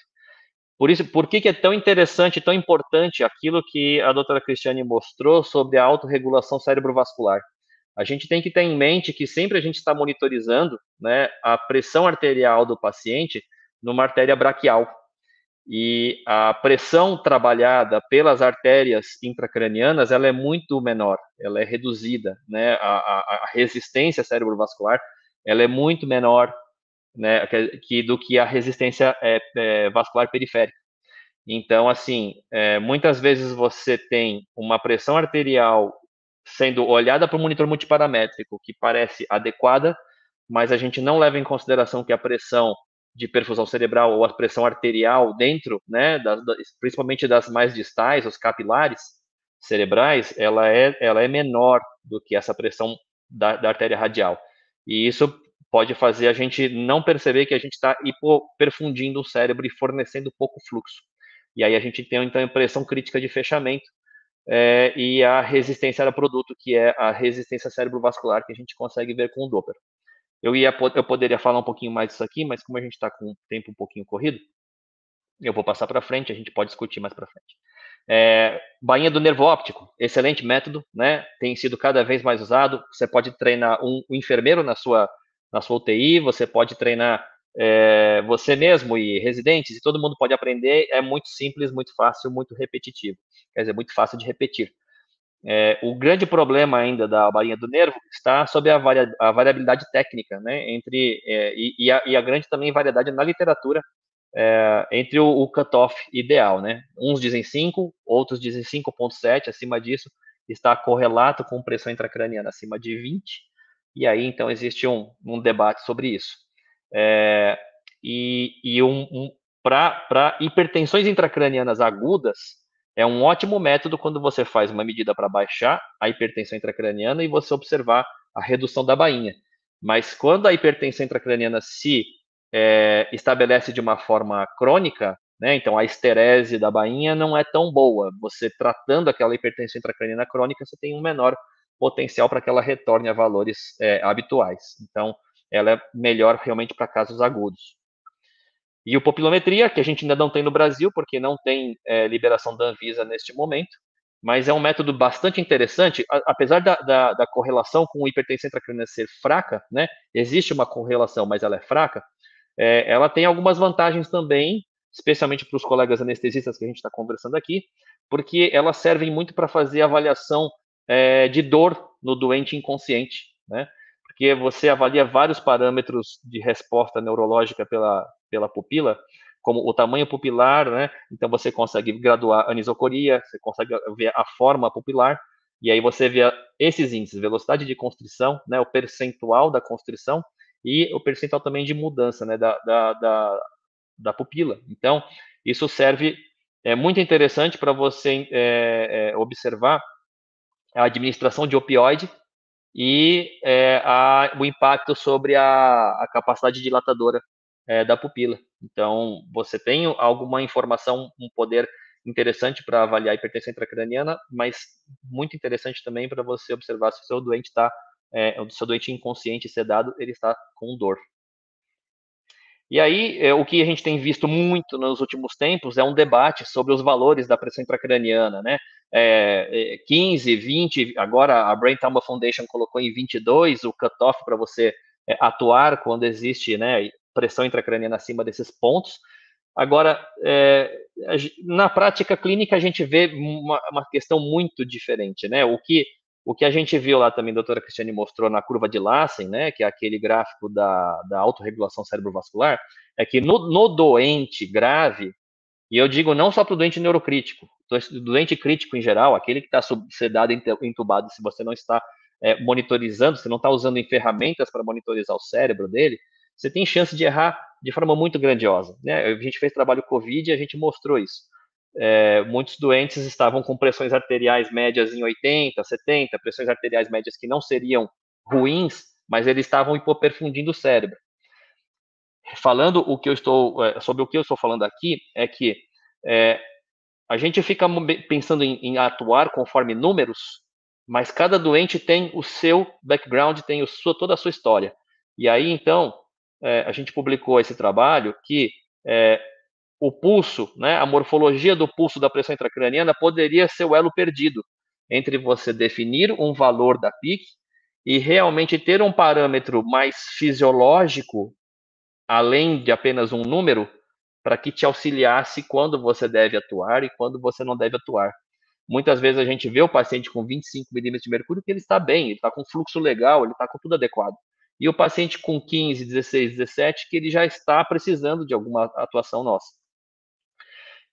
Por isso, por que, que é tão interessante, tão importante aquilo que a doutora Cristiane mostrou sobre a autorregulação cerebrovascular? A gente tem que ter em mente que sempre a gente está monitorizando né, a pressão arterial do paciente numa artéria braquial. E a pressão trabalhada pelas artérias intracranianas ela é muito menor, ela é reduzida, né? A, a, a resistência cerebrovascular ela é muito menor, né? Que, do que a resistência é, é, vascular periférica. Então, assim, é, muitas vezes você tem uma pressão arterial sendo olhada para o monitor multiparamétrico, que parece adequada, mas a gente não leva em consideração que a pressão de perfusão cerebral ou a pressão arterial dentro, né, principalmente das mais distais, os capilares cerebrais, ela é, ela é menor do que essa pressão da, da artéria radial. E isso pode fazer a gente não perceber que a gente está hipoperfundindo o cérebro e fornecendo pouco fluxo. E aí a gente tem então a pressão crítica de fechamento, é, e a resistência ao produto, que é a resistência cerebrovascular que a gente consegue ver com o Doppler. Eu, ia, eu poderia falar um pouquinho mais disso aqui, mas como a gente está com o tempo um pouquinho corrido, eu vou passar para frente, a gente pode discutir mais para frente. É, bainha do nervo óptico, excelente método, né? Tem sido cada vez mais usado. Você pode treinar um, um enfermeiro na sua, na sua UTI, você pode treinar é, você mesmo e residentes, e todo mundo pode aprender, é muito simples, muito fácil, muito repetitivo. Quer dizer, muito fácil de repetir. é, o grande problema ainda da bainha do nervo está sobre a, a variabilidade técnica, né, entre é, e, e, a, e, a, grande também variedade na literatura entre o, o cutoff ideal, né? Uns dizem 5, outros dizem 5.7, acima disso está correlato com pressão intracraniana acima de 20, e aí então existe um, um debate sobre isso. É, e, e um, um para hipertensões intracranianas agudas, é um ótimo método quando você faz uma medida para baixar a hipertensão intracraniana e você observar a redução da bainha. Mas quando a hipertensão intracraniana se é, estabelece de uma forma crônica, né, então a esterese da bainha não é tão boa. Você tratando aquela hipertensão intracraniana crônica, você tem um menor potencial para que ela retorne a valores é, habituais. Então, ela é melhor realmente para casos agudos. E o popilometria, que a gente ainda não tem no Brasil, porque não tem é, liberação da Anvisa neste momento, mas é um método bastante interessante, apesar da, da, da correlação com hipertensão intracraniana ser fraca, né, existe uma correlação, mas ela é fraca, é, ela tem algumas vantagens também, especialmente para os colegas anestesistas que a gente está conversando aqui, porque elas servem muito para fazer avaliação é, de dor no doente inconsciente, né? Porque você avalia vários parâmetros de resposta neurológica pela, pela pupila, como o tamanho pupilar, né? Então você consegue graduar a anisocoria, você consegue ver a forma pupilar, e aí você vê esses índices, velocidade de constrição, né? O percentual da constrição e o percentual também de mudança, né? Da, da, da, da pupila. Então isso serve é muito interessante para você é, é, observar a administração de opioide e é, a, o impacto sobre a, a capacidade dilatadora é, da pupila. Então, você tem alguma informação, um poder interessante para avaliar a hipertensão intracraniana, mas muito interessante também para você observar se o seu doente está, é, o seu doente inconsciente sedado, ele está com dor. E aí, é, o que a gente tem visto muito nos últimos tempos é um debate sobre os valores da pressão intracraniana, né? É, 15, é, 20, agora a Brain Trauma Foundation colocou em 22 o cutoff para você é, atuar quando existe né, pressão intracraniana acima desses pontos. Agora, é, na prática clínica, a gente vê uma, uma, questão muito diferente, né? O que, o que a gente viu lá também, a doutora Cristiane mostrou na curva de Lassen, né? Que é aquele gráfico da, da autorregulação cerebrovascular, é que no, no doente grave, e eu digo não só para o doente neurocrítico, doente crítico em geral, aquele que está sedado, entubado, se você não está é, monitorizando, você não está usando ferramentas para monitorizar o cérebro dele, você tem chance de errar de forma muito grandiosa. Né? A gente fez trabalho COVID e a gente mostrou isso. É, muitos doentes estavam com pressões arteriais médias em 80, 70, pressões arteriais médias que não seriam ruins, mas eles estavam hipoperfundindo o cérebro. Falando o que eu estou é, sobre o que eu estou falando aqui é que é, a gente fica pensando em, em, atuar conforme números, mas cada doente tem o seu background, tem o sua, toda a sua história. E aí então é, a gente publicou esse trabalho que é, o pulso, né, a morfologia do pulso da pressão intracraniana poderia ser o elo perdido entre você definir um valor da PIC e realmente ter um parâmetro mais fisiológico, além de apenas um número, para que te auxiliasse quando você deve atuar e quando você não deve atuar. Muitas vezes a gente vê o paciente com 25 milímetros de mercúrio que ele está bem, ele está com fluxo legal, ele está com tudo adequado e o paciente com 15, 16, 17, que ele já está precisando de alguma atuação nossa.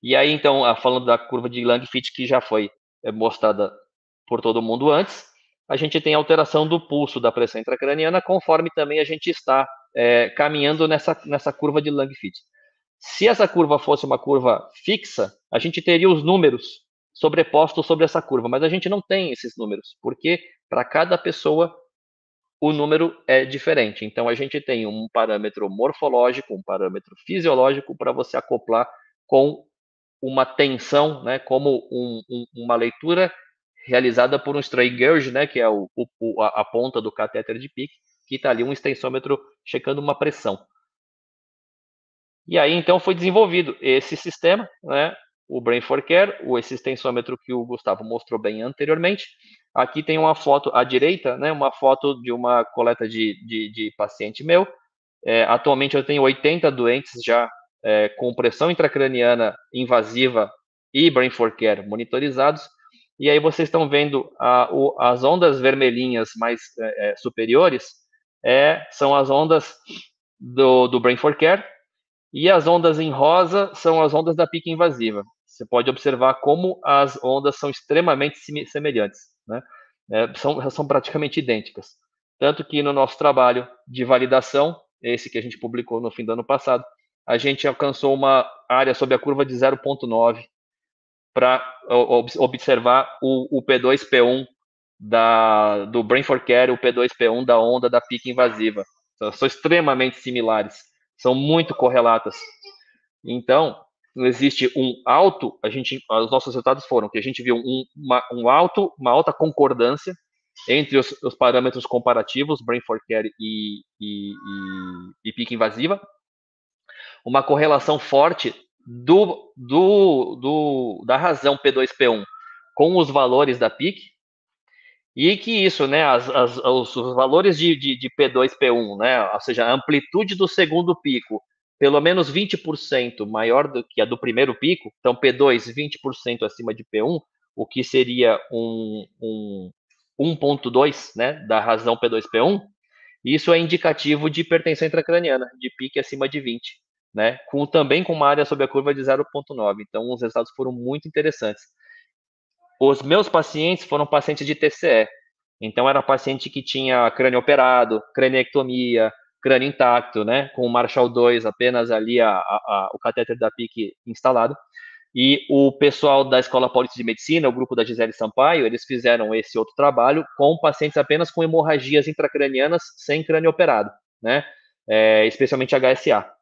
E aí, então, falando da curva de Langfit, que já foi eh, mostrada por todo mundo antes, a gente tem alteração do pulso da pressão intracraniana, conforme também a gente está é, caminhando nessa, nessa curva de Langfit. Se essa curva fosse uma curva fixa, a gente teria os números sobrepostos sobre essa curva, mas a gente não tem esses números, porque para cada pessoa o número é diferente. Então, a gente tem um parâmetro morfológico, um parâmetro fisiológico para você acoplar com uma tensão, né, como um, um, uma leitura realizada por um Stray Gauge, né, que é o, o, a, ponta do catéter de pique, que está ali um extensômetro checando uma pressão. E aí, então, foi desenvolvido esse sistema, né, o Brain for Care, esse extensômetro que o Gustavo mostrou bem anteriormente, Aqui tem uma foto à direita, né, uma foto de uma coleta de, de, de paciente meu. É, atualmente eu tenho 80 doentes já é, com pressão intracraniana invasiva e brain for care monitorizados. E aí vocês estão vendo a, o, as ondas vermelhinhas mais é, é, superiores é, são as ondas do, do Brain for Care, e as ondas em rosa são as ondas da pique invasiva. Você pode observar como as ondas são extremamente semelhantes, né? É, são, são praticamente idênticas. Tanto que no nosso trabalho de validação, esse que a gente publicou no fim do ano passado, a gente alcançou uma área sob a curva de 0,9 para observar o, o, P2P1 da, do Brain for Care, o P2P1 da onda da pique invasiva. São, extremamente similares, são muito correlatas. Então, existe um alto, a gente, os nossos resultados foram que a gente viu um, uma, um alto, uma alta concordância entre os, os parâmetros comparativos, Brain for Care e, e, e, e pique invasiva, uma correlação forte do, do, do, da razão P2P1 com os valores da PIC, e que isso, né, as, as, os, valores de, de, de, P2P1, né, ou seja, a amplitude do segundo pico, pelo menos 20% maior do que a do primeiro pico, então P2 20% acima de P1, o que seria um, um 1.2, né, da razão P2P1, isso é indicativo de hipertensão intracraniana, de pique acima de 20 né? Com, também com uma área sob a curva de 0,9. Então, os resultados foram muito interessantes. Os meus pacientes foram pacientes de TCE. Então, era paciente que tinha crânio operado, craniectomia, crânio intacto, né? Com o Marshall 2, apenas ali a, a, a, o catéter da PIC instalado. E o pessoal da Escola Paulista de Medicina, o grupo da Gisele Sampaio, eles fizeram esse outro trabalho com pacientes apenas com hemorragias intracranianas sem crânio operado, né? É, especialmente HSA.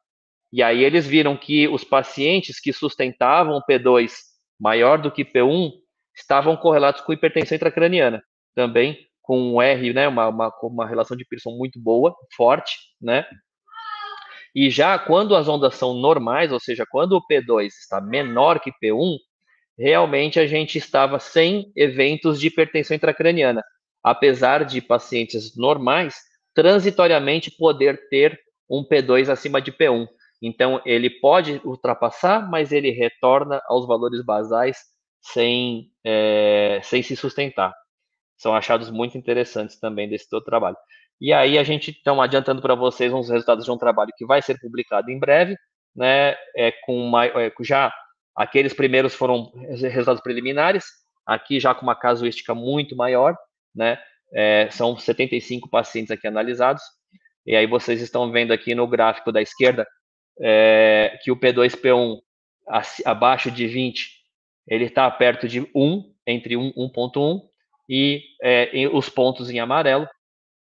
E aí eles viram que os pacientes que sustentavam P2 maior do que P1 estavam correlatos com hipertensão intracraniana, também com um R, né, uma, uma, uma relação de Pearson muito boa, forte, né? E já quando as ondas são normais, ou seja, quando o P2 está menor que P1, realmente a gente estava sem eventos de hipertensão intracraniana, apesar de pacientes normais transitoriamente poder ter um P2 acima de P1. Então, ele pode ultrapassar, mas ele retorna aos valores basais sem, é, sem se sustentar. São achados muito interessantes também desse teu trabalho. E aí, a gente está adiantando para vocês uns resultados de um trabalho que vai ser publicado em breve, né? É, com uma, é, já aqueles primeiros foram resultados preliminares, aqui já com uma casuística muito maior, né? É, são 75 pacientes aqui analisados. E aí vocês estão vendo aqui no gráfico da esquerda é, que o P2P1 abaixo de 20, ele está perto de 1, entre 1 e 1.1, e é, os pontos em amarelo,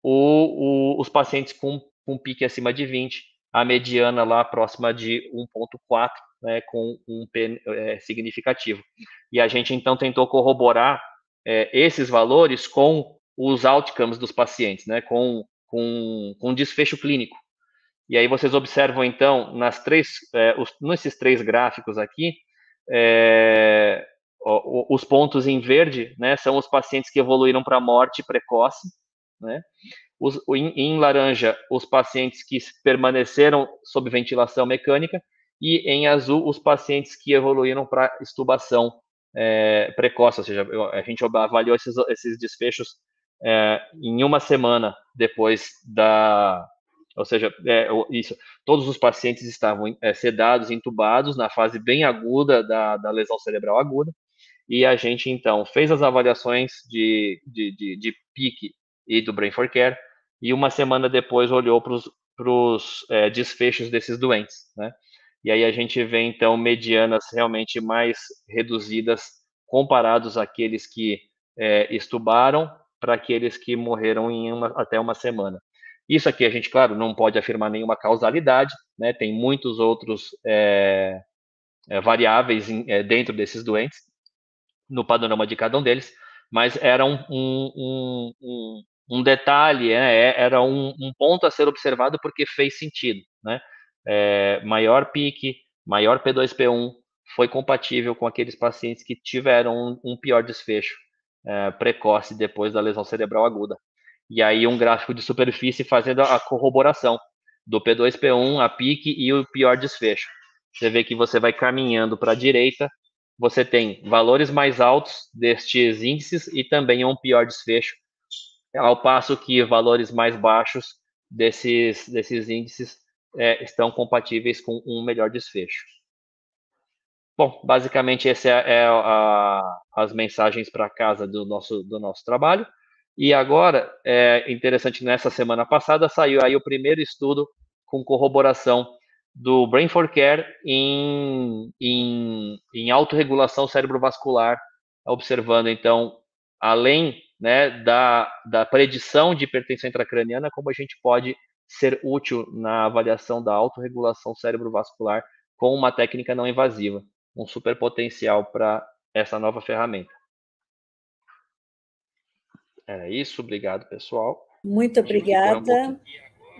o, o, os pacientes com, com pique acima de 20, a mediana lá próxima de 1.4, né, com um P é, significativo. E a gente então tentou corroborar é, esses valores com os outcomes dos pacientes, né, com, com, com desfecho clínico. E aí vocês observam, então, nas três, é, os, nesses três gráficos aqui, é, os pontos em verde né, são os pacientes que evoluíram para morte precoce. Né? Os, em, em, laranja, os pacientes que permaneceram sob ventilação mecânica. E em azul, os pacientes que evoluíram para extubação é, precoce, ou seja, a gente avaliou esses, esses desfechos é, em uma semana depois da, ou seja, é, isso, todos os pacientes estavam é, sedados, intubados na fase bem aguda da, da, lesão cerebral aguda, e a gente então fez as avaliações de, de, de, de PIC e do Brain for Care, e uma semana depois olhou para os é, desfechos desses doentes, né? E aí a gente vê então medianas realmente mais reduzidas comparados àqueles que é, estubaram para aqueles que morreram em uma, até uma semana. Isso aqui a gente, claro, não pode afirmar nenhuma causalidade, né? Tem muitos outros é, é, variáveis em, é, dentro desses doentes, no panorama de cada um deles, mas era um, um, um, um detalhe, né? É, era um, ponto a ser observado porque fez sentido, né? É, maior pique, maior P2P1 foi compatível com aqueles pacientes que tiveram um, pior desfecho é, precoce depois da lesão cerebral aguda e aí um gráfico de superfície fazendo a corroboração do P2, P1, a pique e o pior desfecho. Você vê que você vai caminhando para a direita você tem valores mais altos destes índices e também um pior desfecho, ao passo que valores mais baixos desses, desses índices é, estão compatíveis com um melhor desfecho. Bom, basicamente essa é, é a, as mensagens para casa do nosso, do nosso trabalho. E agora, é interessante, nessa semana passada saiu aí o primeiro estudo com corroboração do Brain for Care em, em, em autorregulação cerebrovascular, observando, então, além né, da, da predição de hipertensão intracraniana, como a gente pode ser útil na avaliação da autorregulação cerebrovascular com uma técnica não invasiva. Um super potencial para essa nova ferramenta. Era isso, obrigado, pessoal. Muito obrigada.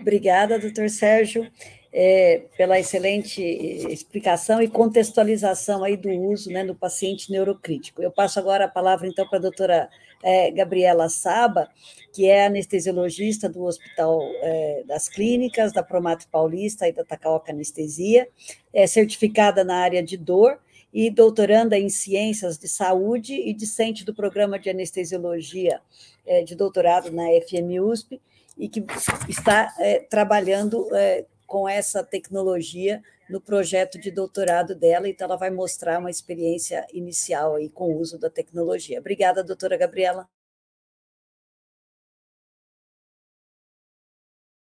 Obrigada, doutor Sérgio é, pela excelente explicação e contextualização aí do uso né, no paciente neurocrítico. Eu passo agora a palavra, então, para a doutora é, Gabriela Saba, que é anestesiologista do Hospital é, das Clínicas, da Promato Paulista e da Tacaoca Anestesia, é certificada na área de dor e doutoranda em Ciências de Saúde e discente do programa de anestesiologia é, de doutorado na FMUSP, e que está é, trabalhando é, com essa tecnologia no projeto de doutorado dela, então ela vai mostrar uma experiência inicial aí com o uso da tecnologia. Obrigada, doutora Gabriela.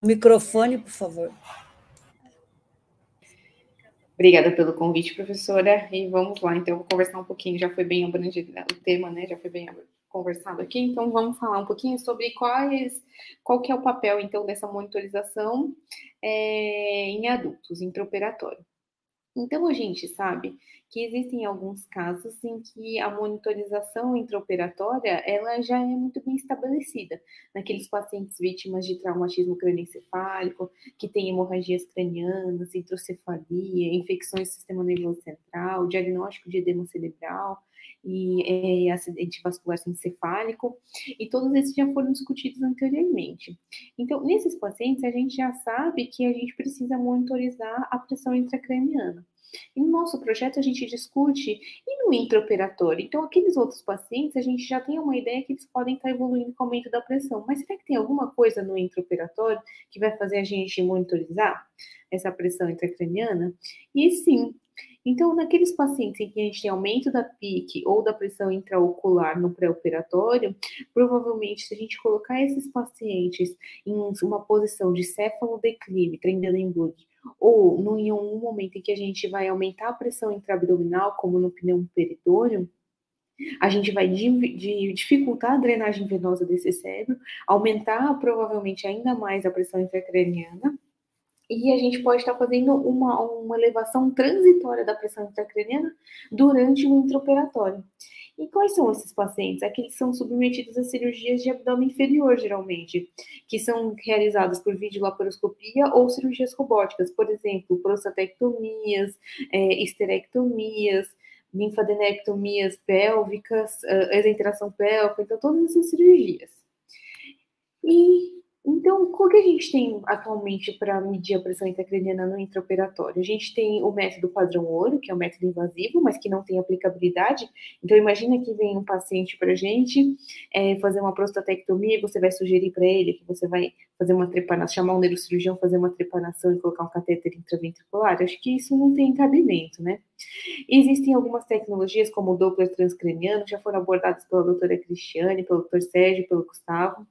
Microfone, por favor. Obrigada pelo convite, professora. E vamos lá, então, vou conversar um pouquinho. Já foi bem abrangido o tema, né? Já foi bem conversado aqui, então vamos falar um pouquinho sobre quais, qual que é o papel, então, dessa monitorização é, em adultos, intraoperatório. Então, a gente sabe que existem alguns casos em que a monitorização intraoperatória, ela já é muito bem estabelecida, naqueles pacientes vítimas de traumatismo crânioencefálico, que têm hemorragias cranianas, hidrocefalia, infecções do sistema nervoso central, diagnóstico de edema cerebral, e é, acidente vascular encefálico, e todos esses já foram discutidos anteriormente. Então, nesses pacientes, a gente já sabe que a gente precisa monitorizar a pressão intracraniana. E no nosso projeto a gente discute e no intraoperatório. Então, aqueles outros pacientes, a gente já tem uma ideia que eles podem estar evoluindo com aumento da pressão. Mas será que tem alguma coisa no intraoperatório que vai fazer a gente monitorizar essa pressão intracraniana? E sim, então, naqueles pacientes em que a gente tem aumento da PIC ou da pressão intraocular no pré-operatório, provavelmente, se a gente colocar esses pacientes em uma posição de céfalo-declive, Trendelenburg, ou em um momento em que a gente vai aumentar a pressão intraabdominal, como no pneu peritônio, a gente vai dificultar a drenagem venosa desse cérebro, aumentar provavelmente ainda mais a pressão intracraniana, e a gente pode estar fazendo uma, uma elevação transitória da pressão intracraniana durante o intraoperatório. E quais são esses pacientes? Aqueles que são submetidos a cirurgias de abdômen inferior, geralmente, que são realizadas por videolaparoscopia ou cirurgias robóticas, por exemplo, prostatectomias, é, esterectomias, linfadenectomias pélvicas, uh, exenteração pélvica, então todas essas cirurgias. E então, o que a gente tem atualmente para medir a pressão intracraniana no intraoperatório? A gente tem o método padrão ouro, que é um método invasivo, mas que não tem aplicabilidade. Então, imagina que vem um paciente para a gente é, fazer uma prostatectomia e você vai sugerir para ele que você vai fazer uma trepanação, chamar um neurocirurgião, fazer uma trepanação e colocar um catéter intraventricular. Acho que isso não tem cabimento, né? Existem algumas tecnologias, como o Doppler transcraniano, já foram abordadas pela doutora Cristiane, pelo doutor Sérgio, pelo Gustavo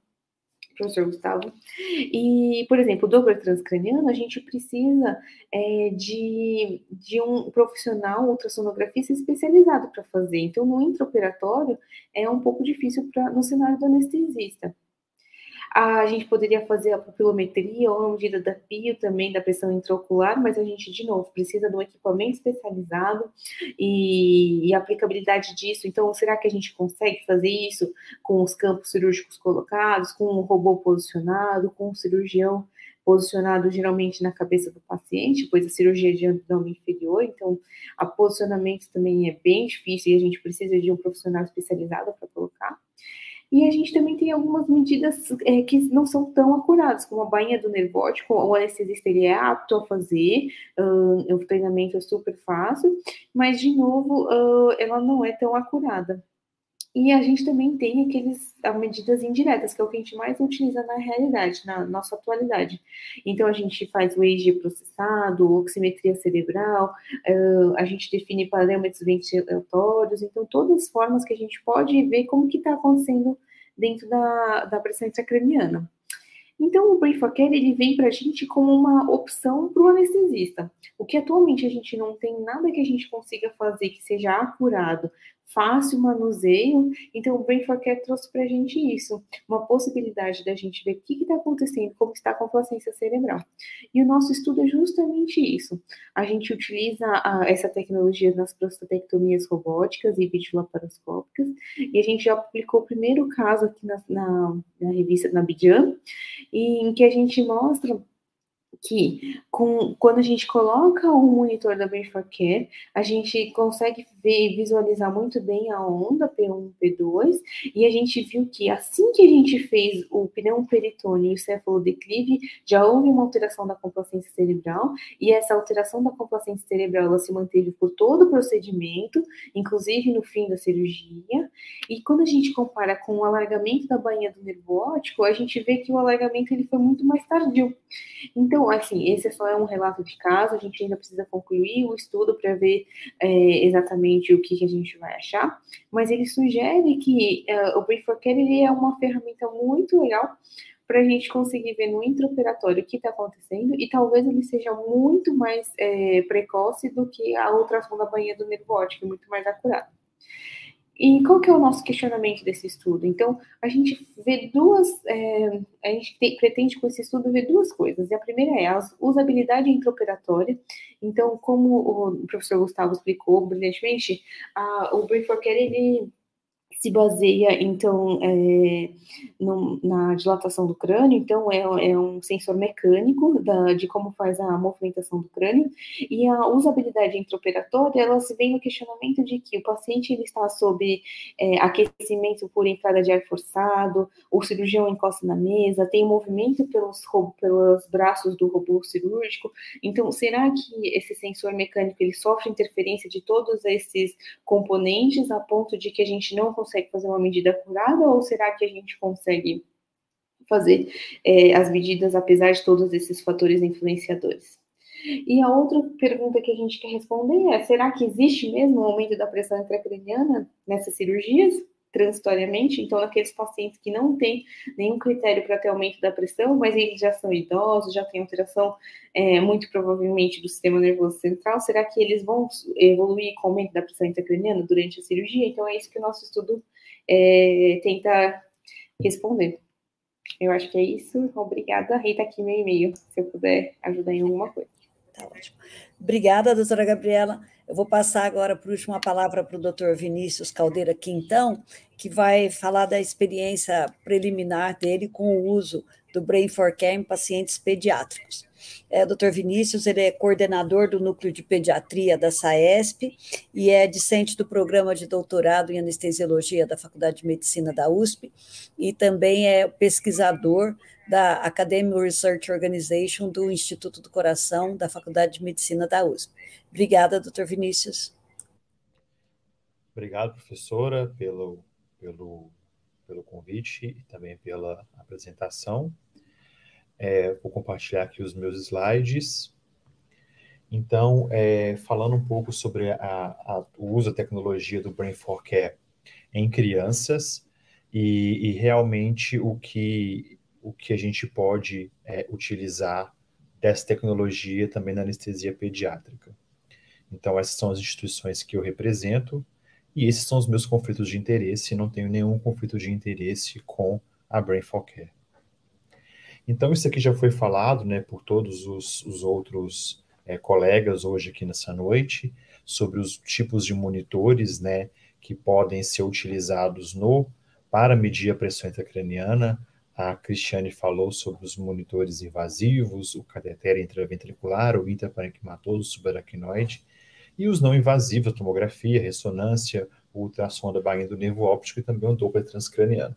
professor Gustavo. E, por exemplo, Doppler transcraniano, a gente precisa é, de, de um profissional ultrassonografista especializado para fazer. Então, no intraoperatório, é um pouco difícil pra, no cenário do anestesista. A gente poderia fazer a pupilometria ou a medida da PIO também, da pressão intraocular, mas a gente, de novo, precisa de um equipamento especializado e, e a aplicabilidade disso. Então, será que a gente consegue fazer isso com os campos cirúrgicos colocados, com um robô posicionado, com um cirurgião posicionado geralmente na cabeça do paciente, pois a cirurgia de abdômen inferior, então a posicionamento também é bem difícil e a gente precisa de um profissional especializado para colocar. E a gente também tem algumas medidas é, que não são tão acuradas, como a bainha do nervo óptico, o anestesista ele é apto a fazer, uh, o treinamento é super fácil, mas, de novo, uh, ela não é tão acurada. E a gente também tem aqueles medidas indiretas, que é o que a gente mais utiliza na realidade, na nossa atualidade. Então, a gente faz o EEG processado, oximetria cerebral, a gente define parâmetros ventilatórios, então, todas as formas que a gente pode ver como que está acontecendo dentro da, da pressão intracraniana. Então, o Brain for Care, ele vem para a gente como uma opção para o anestesista. O que atualmente a gente não tem nada que a gente consiga fazer que seja acurado, fácil manuseio. Então, o Brain for Care trouxe para a gente isso, uma possibilidade da gente ver o que está acontecendo, como está a complacência cerebral. E o nosso estudo é justamente isso. A gente utiliza a, essa tecnologia nas prostatectomias robóticas e videolaparoscópicas, e a gente já publicou o primeiro caso aqui na, na, na revista, na Bijan, em que a gente mostra que com, quando a gente coloca o monitor da Benchmark Care, a gente consegue ver, visualizar muito bem a onda P1, P2, e a gente viu que assim que a gente fez o pneu peritônio e o cefalodeclive, já houve uma alteração da complacência cerebral, e essa alteração da complacência cerebral ela se manteve por todo o procedimento, inclusive no fim da cirurgia, e quando a gente compara com o alargamento da bainha do nervo óptico, a gente vê que o alargamento ele foi muito mais tardio. Então, assim, esse é só é um relato de caso, a gente ainda precisa concluir o estudo para ver é, exatamente o que, que, a gente vai achar, mas ele sugere que uh, o Brief for Care ele é uma ferramenta muito legal para a gente conseguir ver no intraoperatório o que está acontecendo e talvez ele seja muito mais é, precoce do que a ultrassom da banha do nervo óptico, muito mais acurado. E qual que é o nosso questionamento desse estudo? Então, a gente vê duas, é, a gente te, pretende com esse estudo ver duas coisas. E a primeira é a usabilidade intraoperatória. Então, como o professor Gustavo explicou brilhantemente, a, o Brain Care, ele se baseia, então, é, no, na dilatação do crânio, então é, é um sensor mecânico da, de como faz a movimentação do crânio, e a usabilidade intraoperatória, ela se vem no questionamento de que o paciente ele está sob é, aquecimento por entrada de ar forçado, o cirurgião encosta na mesa, tem movimento pelos, pelos braços do robô cirúrgico, então, será que esse sensor mecânico, ele sofre interferência de todos esses componentes a ponto de que a gente não consegue consegue fazer uma medida curada ou será que a gente consegue fazer é, as medidas apesar de todos esses fatores influenciadores? E a outra pergunta que a gente quer responder é: será que existe mesmo um aumento da pressão intracraniana nessas cirurgias? Transitoriamente, então naqueles pacientes que não têm nenhum critério para ter aumento da pressão, mas eles já são idosos, já têm alteração é, muito provavelmente do sistema nervoso central, será que eles vão evoluir com aumento da pressão intracraniana durante a cirurgia? Então é isso que o nosso estudo é, tenta responder. Eu acho que é isso. Obrigada. Rita, aqui meu e-mail, se eu puder ajudar em alguma coisa. Tá ótimo. Obrigada, doutora Gabriela. Eu vou passar agora, por último, a palavra para o doutor Vinícius Caldeira Quintão, que vai falar da experiência preliminar dele com o uso do Brain for Care em pacientes pediátricos. É, Dr. Vinícius, ele é coordenador do Núcleo de Pediatria da SAESP e é discente do programa de doutorado em anestesiologia da Faculdade de Medicina da USP e também é pesquisador da Academic Research Organization do Instituto do Coração da Faculdade de Medicina da USP. Obrigada, doutor Vinícius. Obrigado, professora, pelo, pelo, pelo convite e também pela apresentação. É, vou compartilhar aqui os meus slides. Então, é, falando um pouco sobre a, a, o uso da tecnologia do Brain for Care em crianças e, e realmente o que, o que a gente pode é, utilizar dessa tecnologia também na anestesia pediátrica. Então, essas são as instituições que eu represento e esses são os meus conflitos de interesse. Não tenho nenhum conflito de interesse com a Brain Care. Então, isso aqui já foi falado né, por todos os, os outros é, colegas hoje aqui nessa noite, sobre os tipos de monitores né, que podem ser utilizados no para medir a pressão intracraniana. A Cristiane falou sobre os monitores invasivos, o cateter intraventricular, o intraparenquimatoso subaracnoide, e os não invasivos, tomografia, ressonância, o ultrassom da bainha do nervo óptico e também o Doppler transcraniano.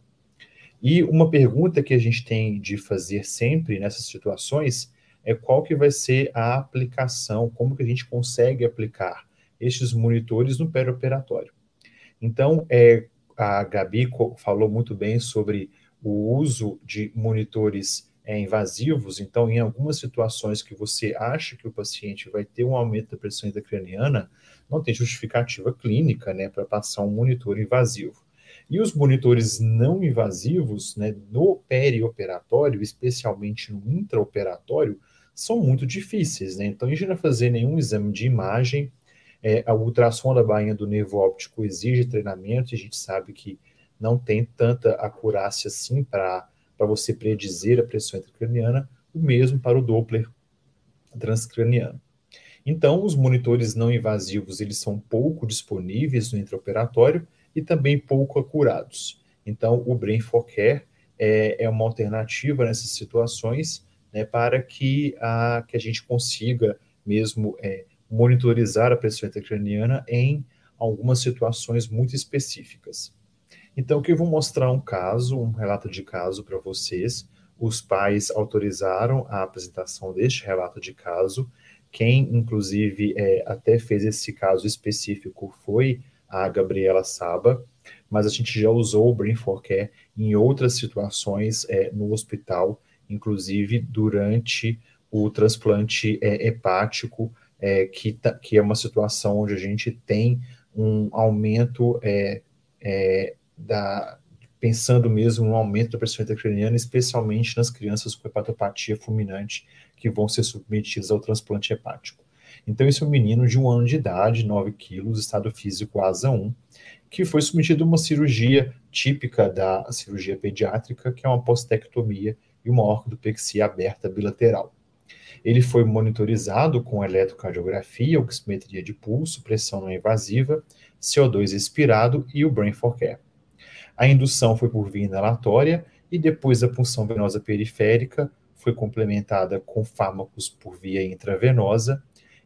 E uma pergunta que a gente tem de fazer sempre nessas situações é qual que vai ser a aplicação, como que a gente consegue aplicar estes monitores no perioperatório. Então, é, a Gabi falou muito bem sobre o uso de monitores é, invasivos, então, em algumas situações que você acha que o paciente vai ter um aumento da pressão intracraniana, não tem justificativa clínica né, para passar um monitor invasivo. E os monitores não invasivos, né, no perioperatório, especialmente no intraoperatório, são muito difíceis, né? Então, a gente não fazer nenhum exame de imagem, é, a ultrassom da bainha do nervo óptico exige treinamento, e a gente sabe que não tem tanta acurácia assim para você predizer a pressão intracraniana, o mesmo para o Doppler transcraniano. Então, os monitores não invasivos, eles são pouco disponíveis no intraoperatório e também pouco acurados. Então, o Brain Care é, é uma alternativa nessas situações, né, para que a, que a gente consiga mesmo é, monitorizar a pressão intracraniana em algumas situações muito específicas. Então, aqui eu vou mostrar um caso, um relato de caso para vocês. Os pais autorizaram a apresentação deste relato de caso. Quem, inclusive, é, até fez esse caso específico foi a Gabriela Saba, mas a gente já usou o Brain for Care em outras situações é, no hospital inclusive durante o transplante é, hepático, é, que, tá, que é uma situação onde a gente tem um aumento é, é da, pensando mesmo no aumento da pressão intracraniana, especialmente nas crianças com hepatopatia fulminante que vão ser submetidas ao transplante hepático. Então, esse é um menino de um ano de idade, 9 quilos, estado físico asa 1, que foi submetido a uma cirurgia típica da cirurgia pediátrica, que é uma postectomia e uma ortodopexia aberta bilateral. Ele foi monitorizado com eletrocardiografia, oximetria de pulso, pressão não invasiva, CO2 expirado e o Brain for Care. A indução foi por via inalatória e depois a punção venosa periférica foi complementada com fármacos por via intravenosa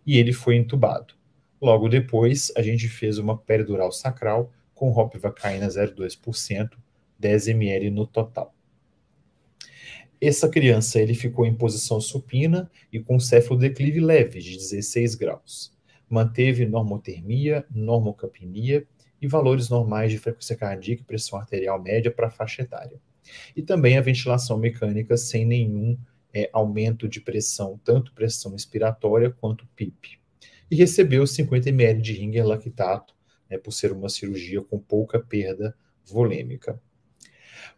e ele foi entubado. Logo depois, a gente fez uma peridural sacral com ropivacaína 0,2%, 10 ml no total. Essa criança ele ficou em posição supina e com cefalodeclive leve de 16 graus. Manteve normotermia, normocapnia e valores normais de frequência cardíaca e pressão arterial média para a faixa etária. E também a ventilação mecânica sem nenhum é, aumento de pressão, tanto pressão expiratória quanto PIP. E recebeu 50 ml de ringer lactato, né, por ser uma cirurgia com pouca perda volêmica.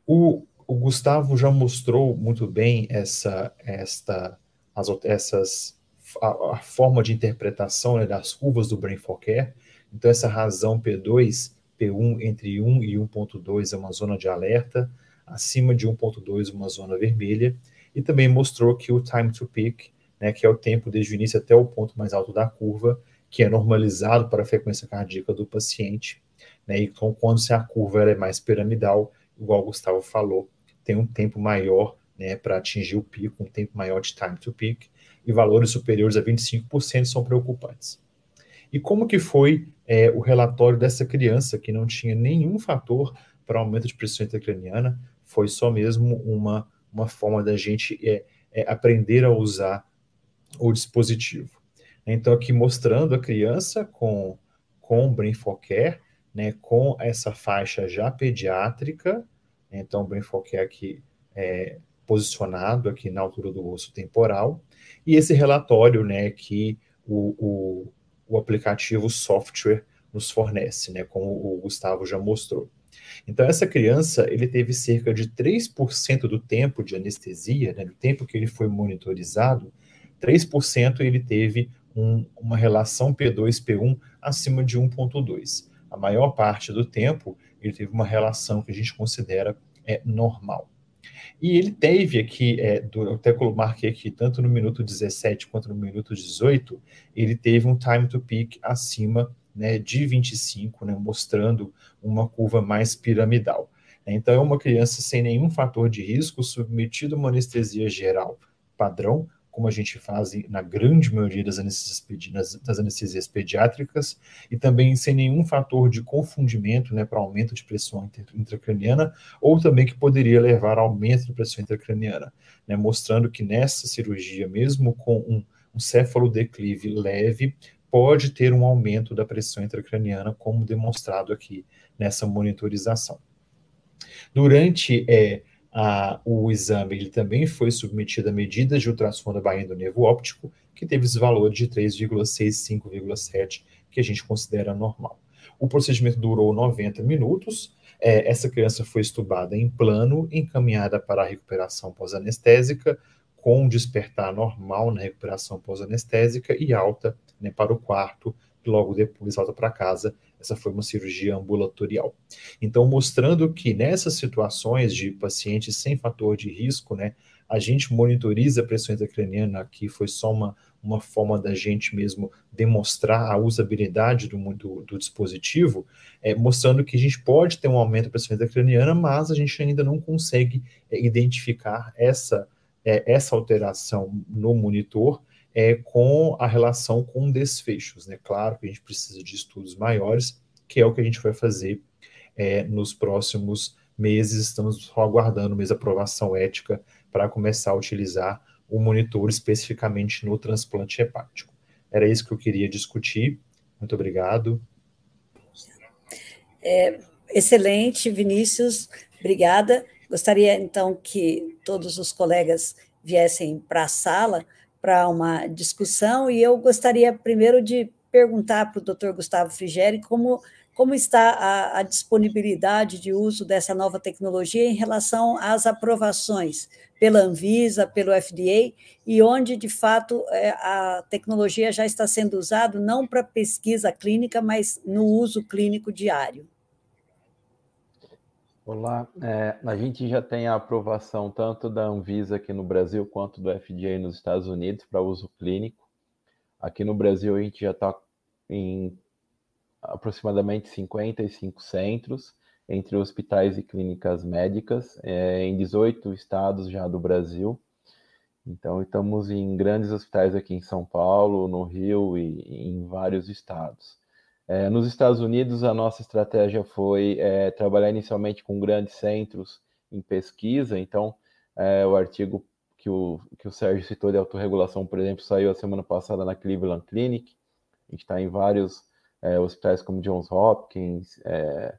O, o Gustavo já mostrou muito bem essa, esta, as, essas, a, a, forma de interpretação né, das curvas do Brain for Care. Então, essa razão P2, P1 entre 1 e 1.2 é uma zona de alerta, acima de 1.2 uma zona vermelha, e também mostrou que o time to peak, né, que é o tempo desde o início até o ponto mais alto da curva, que é normalizado para a frequência cardíaca do paciente, né, então quando se a curva é mais piramidal, igual o Gustavo falou, tem um tempo maior né, para atingir o pico, um tempo maior de time to peak, e valores superiores a 25% são preocupantes. E como que foi é, o relatório dessa criança que não tinha nenhum fator para aumento de pressão intracraniana? Foi só mesmo uma, uma forma da gente é, é, aprender a usar o dispositivo. Então, aqui mostrando a criança com, com Brain for Care, né, com essa faixa já pediátrica, então, o brain fog é aqui é, posicionado aqui na altura do osso temporal. E esse relatório, né, que o, o, o aplicativo software nos fornece, né, como o Gustavo já mostrou. Então, essa criança, ele teve cerca de 3% do tempo de anestesia, né, do tempo que ele foi monitorizado, 3% ele teve um, uma relação P2-P1 acima de 1.2. A maior parte do tempo, ele teve uma relação que a gente considera é, normal. E ele teve aqui, é, do, eu até marquei aqui, tanto no minuto 17 quanto no minuto 18, ele teve um time to peak acima né, de 25, né, mostrando uma curva mais piramidal. Então, é uma criança sem nenhum fator de risco, submetida a uma anestesia geral padrão, como a gente faz na grande maioria das anestesias, das anestesias pediátricas, e também sem nenhum fator de confundimento né, para aumento de pressão intracraniana, ou também que poderia levar a aumento de pressão intracraniana, né, mostrando que nessa cirurgia, mesmo com um, um cefalodeclive leve, pode ter um aumento da pressão intracraniana, como demonstrado aqui nessa monitorização. Durante é, o exame ele também foi submetido a medidas de ultrassom da bainha do nervo óptico, que teve esse valor de 3,6 5,7, que a gente considera normal. O procedimento durou 90 minutos. É, essa criança foi estubada em plano, encaminhada para a recuperação pós-anestésica, com despertar normal na recuperação pós-anestésica e alta né, para o quarto, e logo depois alta para casa essa foi uma cirurgia ambulatorial. Então, mostrando que nessas situações de pacientes sem fator de risco, né, a gente monitoriza a pressão intracraniana, aqui foi só uma, uma forma da gente mesmo demonstrar a usabilidade do, do, do dispositivo, é, mostrando que a gente pode ter um aumento da pressão intracraniana, mas a gente ainda não consegue é, identificar essa, é, essa alteração no monitor é, com a relação com desfechos. Né? Claro que a gente precisa de estudos maiores, que é o que a gente vai fazer é, nos próximos meses. Estamos só aguardando mesmo a aprovação ética para começar a utilizar o monitor especificamente no transplante hepático. Era isso que eu queria discutir. Muito obrigado. É, excelente, Vinícius. Obrigada. Gostaria então que todos os colegas viessem para a sala para uma discussão, e eu gostaria primeiro de perguntar para o doutor Gustavo Frigeri como, como está a, a, disponibilidade de uso dessa nova tecnologia em relação às aprovações pela Anvisa, pelo FDA, e onde, de fato, é, a tecnologia já está sendo usada não para pesquisa clínica, mas no uso clínico diário. Olá, é, a gente já tem a aprovação tanto da Anvisa aqui no Brasil quanto do FDA nos Estados Unidos para uso clínico. Aqui no Brasil a gente já está em aproximadamente 55 centros entre hospitais e clínicas médicas é, em 18 estados já do Brasil. Então estamos em grandes hospitais aqui em São Paulo, no Rio e, e em vários estados. É, nos Estados Unidos, a nossa estratégia foi é, trabalhar inicialmente com grandes centros em pesquisa. Então, é, o artigo que o, que o Sérgio citou de autorregulação, por exemplo, saiu a semana passada na Cleveland Clinic. A gente está em vários é, hospitais como Johns Hopkins, é,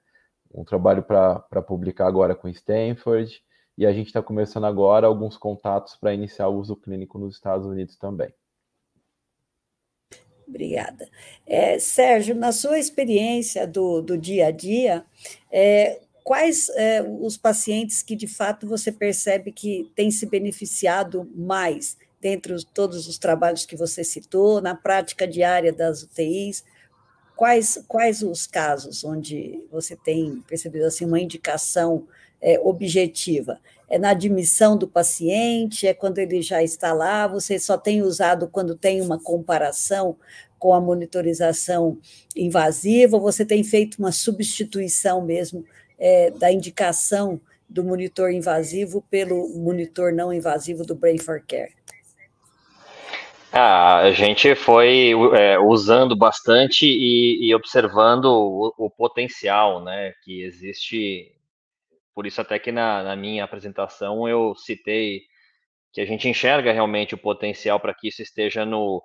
um trabalho para publicar agora com Stanford, e a gente está começando agora alguns contatos para iniciar o uso clínico nos Estados Unidos também. Obrigada. É, Sérgio, na sua experiência do, do dia a dia, é, quais é, os pacientes que de fato você percebe que têm se beneficiado mais dentre os, todos os trabalhos que você citou, na prática diária das UTIs? Quais, quais os casos onde você tem percebido assim, uma indicação é, objetiva? É na admissão do paciente? É quando ele já está lá? Você só tem usado quando tem uma comparação com a monitorização invasiva? Você tem feito uma substituição mesmo é, da indicação do monitor invasivo pelo monitor não invasivo do Brain for Care? Ah, a gente foi é, usando bastante e, e observando o, o, potencial né, que existe por isso até que na, na minha apresentação eu citei que a gente enxerga realmente o potencial para que isso esteja no,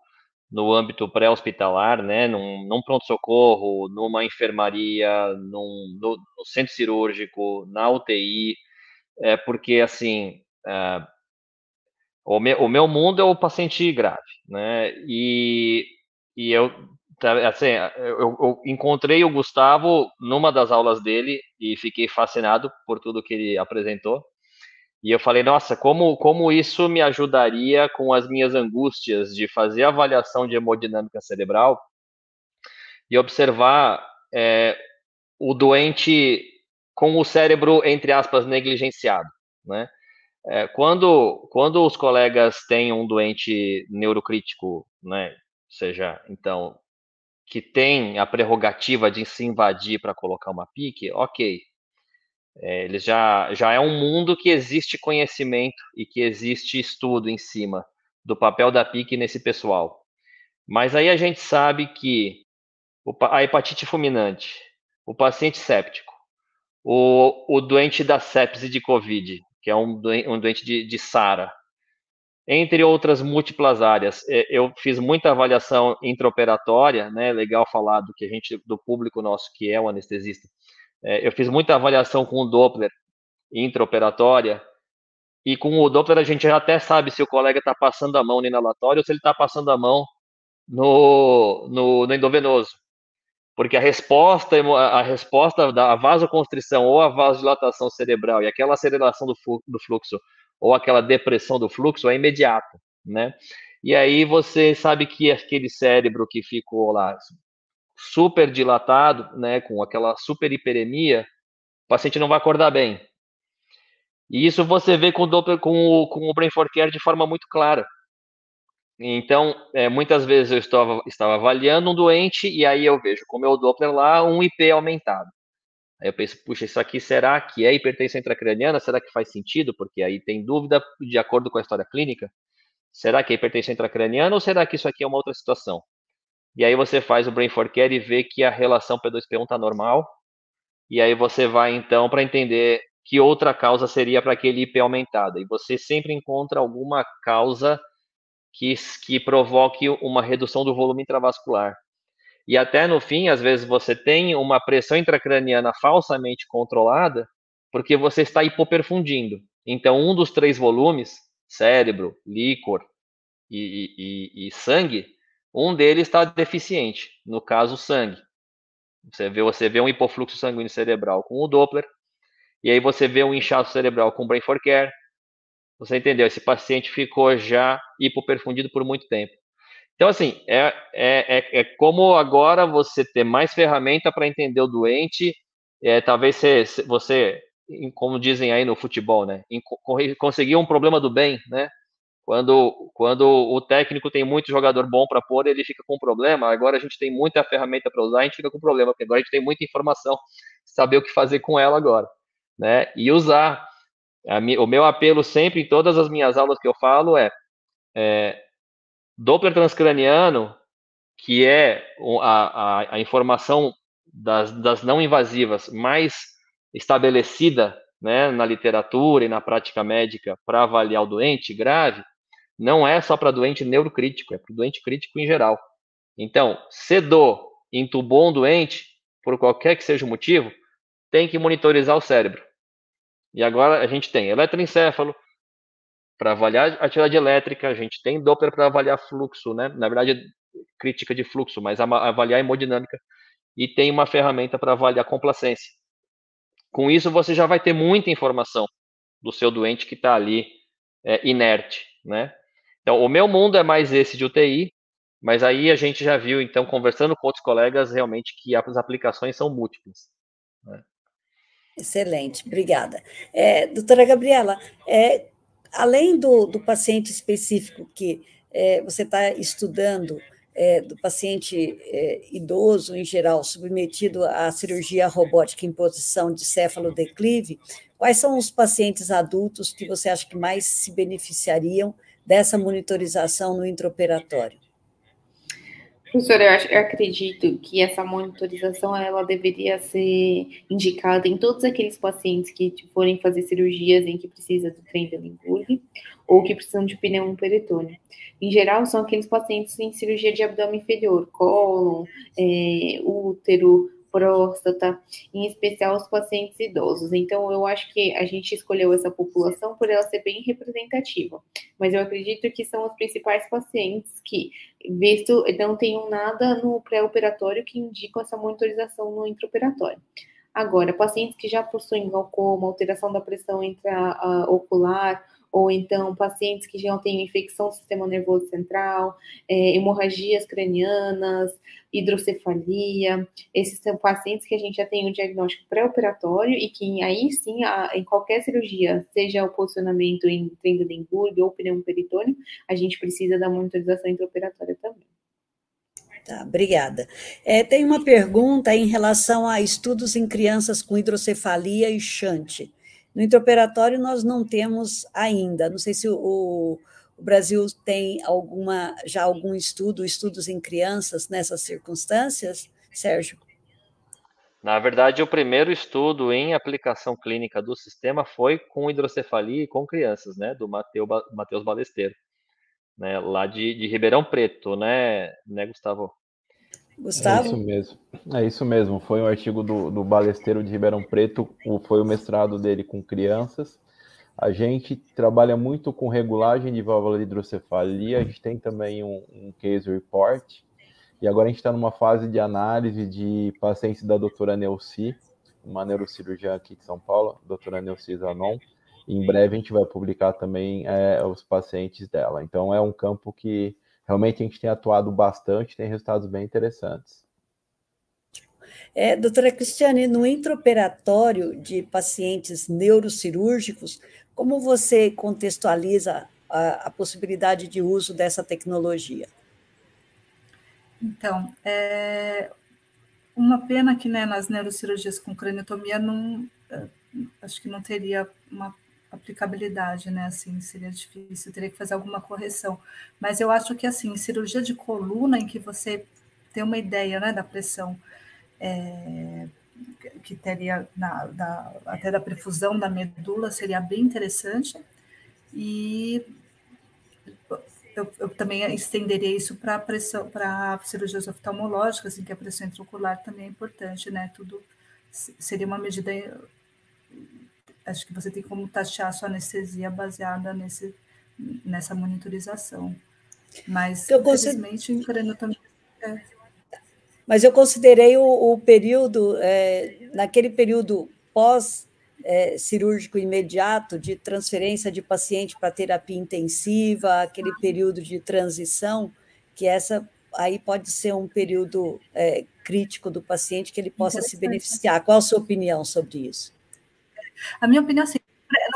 no âmbito pré-hospitalar, né, num, num pronto-socorro, numa enfermaria, num, no, no, centro cirúrgico, na UTI, é, porque, assim, é, o, meu, o meu mundo é o paciente grave, né, e, e eu assim, eu, eu, encontrei o Gustavo numa das aulas dele e fiquei fascinado por tudo que ele apresentou. E eu falei, nossa, como, como isso me ajudaria com as minhas angústias de fazer avaliação de hemodinâmica cerebral e observar é, o doente com o cérebro, entre aspas, negligenciado, né? É, quando, quando os colegas têm um doente neurocrítico, né, seja, então, que tem a prerrogativa de se invadir para colocar uma pique, ok. É, ele já, já é um mundo que existe conhecimento e que existe estudo em cima. do papel da PIC nesse pessoal. Mas aí a gente sabe que a hepatite fulminante, o paciente séptico, o, o doente da sepse de Covid, que é um doente, um doente de, de SARA, entre outras múltiplas áreas. É, eu fiz muita avaliação intraoperatória, né? Legal falar do que a gente, do público nosso que é o anestesista. É, eu fiz muita avaliação com o Doppler intraoperatória e com o Doppler a gente já até sabe se o colega está passando a mão no inalatório ou se ele está passando a mão no, no, no endovenoso porque a resposta, a resposta da vasoconstrição ou a vasodilatação cerebral e aquela aceleração do fluxo ou aquela depressão do fluxo é imediata, né? E aí você sabe que aquele cérebro que ficou lá super dilatado, né, com aquela super hiperemia, o paciente não vai acordar bem. E isso você vê com o, Doppler, com o, com o Brain for Care de forma muito clara. Então, é, muitas vezes eu estava, estava avaliando um doente e aí eu vejo com o meu Doppler lá um IP aumentado. Aí eu penso, puxa, isso aqui será que é hipertensão intracraniana? Será que faz sentido? Porque aí tem dúvida de acordo com a história clínica. Será que é hipertensão intracraniana ou será que isso aqui é uma outra situação? E aí você faz o Brain for Care e vê que a relação P2P1 está normal. E aí você vai então para entender que outra causa seria para aquele IP aumentado. E você sempre encontra alguma causa que, que provoque uma redução do volume intravascular. E até no fim, às vezes você tem uma pressão intracraniana falsamente controlada, porque você está hipoperfundindo. Então, um dos três volumes, cérebro, líquor e, e, e sangue, um deles está deficiente, no caso, sangue. Você vê, você vê um hipofluxo sanguíneo cerebral com o Doppler, e aí você vê um inchaço cerebral com o Brain for Care, você entendeu? Esse paciente ficou já hipoperfundido por muito tempo. Então, assim, é, é, é, é como agora você ter mais ferramenta para entender o doente. É, talvez você, você, como dizem aí no futebol, né? Conseguir um problema do bem, né? Quando, quando o técnico tem muito jogador bom para pôr, ele fica com problema. Agora a gente tem muita ferramenta para usar, a gente fica com problema, porque agora a gente tem muita informação, saber o que fazer com ela agora, né? E usar o meu apelo sempre em todas as minhas aulas que eu falo é, é Doppler transcraniano, que é a, a, a informação das, das, não invasivas mais estabelecida né, na literatura e na prática médica para avaliar o doente grave, não é só para doente neurocrítico, é para doente crítico em geral. Então, se do entubou um doente, por qualquer que seja o motivo, tem que monitorizar o cérebro. E agora a gente tem eletroencefalo para avaliar atividade elétrica, a gente tem Doppler para avaliar fluxo, né? Na verdade, crítica de fluxo, mas avaliar hemodinâmica e tem uma ferramenta para avaliar complacência. Com isso, você já vai ter muita informação do seu doente que está ali é, inerte, né? Então, o meu mundo é mais esse de UTI, mas aí a gente já viu, então, conversando com outros colegas, realmente que as aplicações são múltiplas. Né? Excelente, obrigada. É, doutora Gabriela, é, além do, do, paciente específico que é, você está estudando, é, do paciente é, idoso em geral, submetido à cirurgia robótica em posição de céfalo-declive, quais são os pacientes adultos que você acha que mais se beneficiariam dessa monitorização no intraoperatório? Professora, eu, acredito que essa monitorização ela deveria ser indicada em todos aqueles pacientes que forem fazer cirurgias em que precisa do trem de Limburg ou que precisam de pneu peritônio. Em geral, são aqueles pacientes em cirurgia de abdômen inferior, cólon, é, útero, próstata, em especial os pacientes idosos. Então, eu acho que a gente escolheu essa população por ela ser bem representativa. Mas eu acredito que são os principais pacientes que, visto, não tenham nada no pré-operatório que indicam essa monitorização no intraoperatório. Agora, pacientes que já possuem glaucoma, alteração da pressão intraocular, ou então pacientes que já têm infecção do sistema nervoso central, é, hemorragias cranianas, hidrocefalia. Esses são pacientes que a gente já tem o diagnóstico pré-operatório e que aí sim, a, em qualquer cirurgia, seja o posicionamento em Trendelenburg ou pneumoperitônio, a gente precisa da monitorização intraoperatória também. Tá, obrigada. É, tem uma pergunta em relação a estudos em crianças com hidrocefalia e chante. No intraoperatório, nós não temos ainda, não sei se o, O Brasil tem alguma já algum estudo, estudos em crianças nessas circunstâncias, Sérgio? Na verdade, o primeiro estudo em aplicação clínica do sistema foi com hidrocefalia e com crianças, né, do Matheus Balesteiro, né, lá de, de Ribeirão Preto, né, né, Gustavo? Gustavo? É isso mesmo. É isso mesmo. Foi um artigo do, do Balesteiro de Ribeirão Preto, foi o mestrado dele com crianças. A gente trabalha muito com regulagem de válvula de hidrocefalia, a gente tem também um, um case report, e agora a gente está numa fase de análise de pacientes da doutora Neuci, uma neurocirurgiã aqui de São Paulo, doutora Neuci Zanon. Em breve a gente vai publicar também é, os pacientes dela. Então é um campo que realmente a gente tem atuado bastante, tem resultados bem interessantes. É, doutora Cristiane, no intraoperatório de pacientes neurocirúrgicos, como você contextualiza a, a possibilidade de uso dessa tecnologia? Então, é uma pena que né, nas neurocirurgias com craniotomia não, é, acho que não teria uma aplicabilidade, né? Assim, seria difícil, teria que fazer alguma correção. Mas eu acho que assim, cirurgia de coluna em que você tem uma ideia, né, da pressão é, que teria na, da, até da perfusão da medula seria bem interessante. E eu, eu também estenderia isso para pressão para cirurgias oftalmológicas, em que a pressão intraocular também é importante, né? Tudo seria uma medida acho que você tem como taxar a sua anestesia baseada nesse, nessa monitorização. Mas, eu infelizmente, consider... também. É. Mas eu considerei o, o período, é, naquele período pós é, cirúrgico imediato de transferência de paciente para terapia intensiva, aquele período de transição, que essa aí pode ser um período é, crítico do paciente que ele possa se beneficiar. Qual a sua opinião sobre isso? A minha opinião é assim,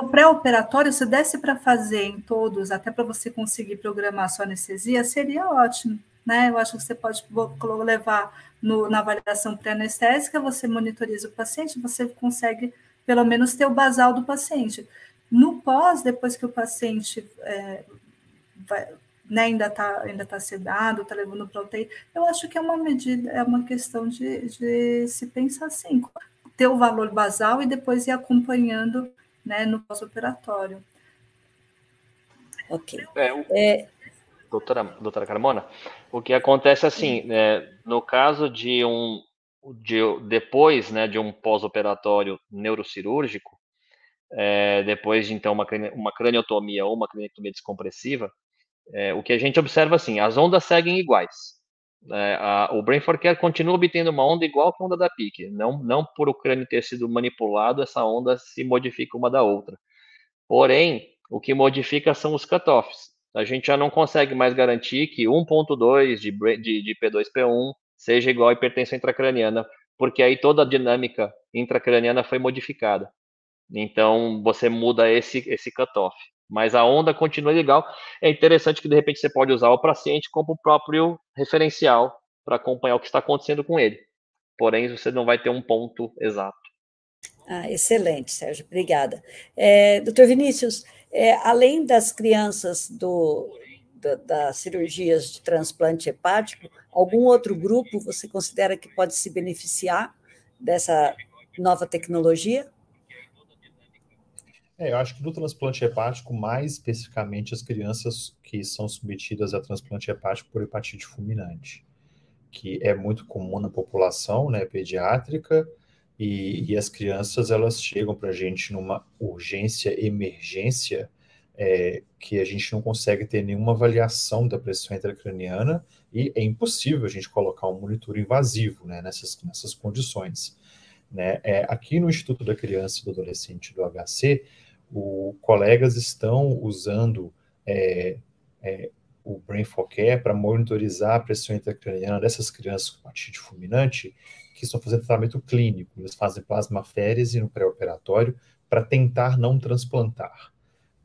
no pré-operatório, se desse para fazer em todos, até para você conseguir programar a sua anestesia, seria ótimo. Né? Eu acho que você pode levar no, na avaliação pré-anestésica, você monitoriza o paciente, você consegue pelo menos ter o basal do paciente. No pós, depois que o paciente é, vai, né, ainda está ainda tá sedado, está levando UTI, eu acho que é uma medida, é uma questão de, de se pensar assim, ter o valor basal e depois ir acompanhando né, no pós-operatório. Ok. É, o... é... Doutora, doutora Carmona, o que acontece assim, é, no caso de um de, depois né, de um pós-operatório neurocirúrgico, é, depois de então uma, uma craniotomia ou uma craniotomia descompressiva, é, o que a gente observa assim, as ondas seguem iguais. É, a, o Brain for Care continua obtendo uma onda igual que a onda da PIC. Não, não por o crânio ter sido manipulado, essa onda se modifica uma da outra. Porém, o que modifica são os cutoffs. A gente já não consegue mais garantir que 1.2 de, de, de P2P1 seja igual à hipertensão intracraniana, porque aí toda a dinâmica intracraniana foi modificada. Então, você muda esse, esse cutoff mas a onda continua legal. É interessante que de repente você pode usar o paciente como o próprio referencial para acompanhar o que está acontecendo com ele. Porém, você não vai ter um ponto exato. Ah, excelente, Sérgio, obrigada. É, doutor Vinícius, é, além das crianças do, da, das cirurgias de transplante hepático, algum outro grupo você considera que pode se beneficiar dessa nova tecnologia? É, eu acho que do transplante hepático, mais especificamente as crianças que são submetidas a transplante hepático por hepatite fulminante, que é muito comum na população né, pediátrica, e, e as crianças elas chegam para a gente numa urgência, emergência, é, que a gente não consegue ter nenhuma avaliação da pressão intracraniana, e é impossível a gente colocar um monitor invasivo né, nessas, nessas condições. Né? É, aqui no Instituto da Criança e do Adolescente do HC, o, colegas estão usando é, é, o Brain for Care para monitorizar a pressão intracraniana dessas crianças com hepatite fulminante que estão fazendo tratamento clínico. Eles fazem plasmaférese no pré-operatório para tentar não transplantar.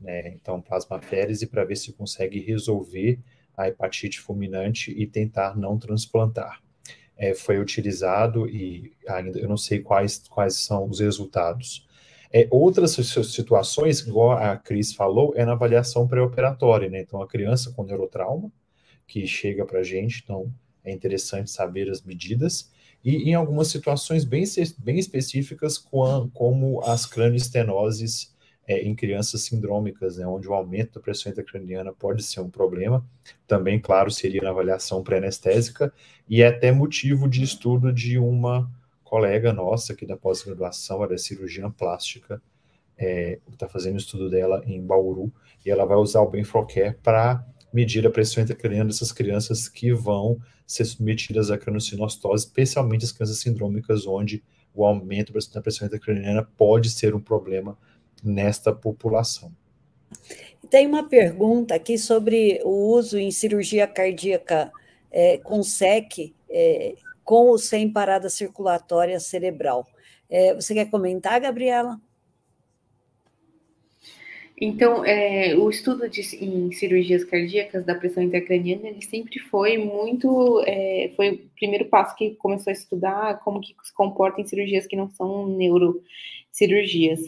Né? Então, plasmaférese para ver se consegue resolver a hepatite fulminante e tentar não transplantar. É, foi utilizado e ainda eu não sei quais, quais são os resultados, É, outras situações, igual a Cris falou, é na avaliação pré-operatória, né? Então, a criança com neurotrauma, que chega para a gente, então é interessante saber as medidas, e em algumas situações bem, bem específicas, como as cranioestenoses é, em crianças sindrômicas, né, onde o aumento da pressão intracraniana pode ser um problema, também, claro, seria na avaliação pré-anestésica, e é até motivo de estudo de uma colega nossa aqui da pós-graduação, ela é cirurgiã plástica, é, está fazendo o estudo dela em Bauru, e ela vai usar o Benflocare para medir a pressão intracraniana dessas crianças que vão ser submetidas à cranosinostose, especialmente as crianças sindrômicas, onde o aumento da pressão intracraniana pode ser um problema nesta população. Tem uma pergunta aqui sobre o uso em cirurgia cardíaca é, com SEC, é, com ou sem parada circulatória cerebral. É, você quer comentar, Gabriela? Então, é, o estudo de, em cirurgias cardíacas da pressão intracraniana, ele sempre foi muito, é, foi o primeiro passo que começou a estudar como que se comporta em cirurgias que não são neuro, cirurgias.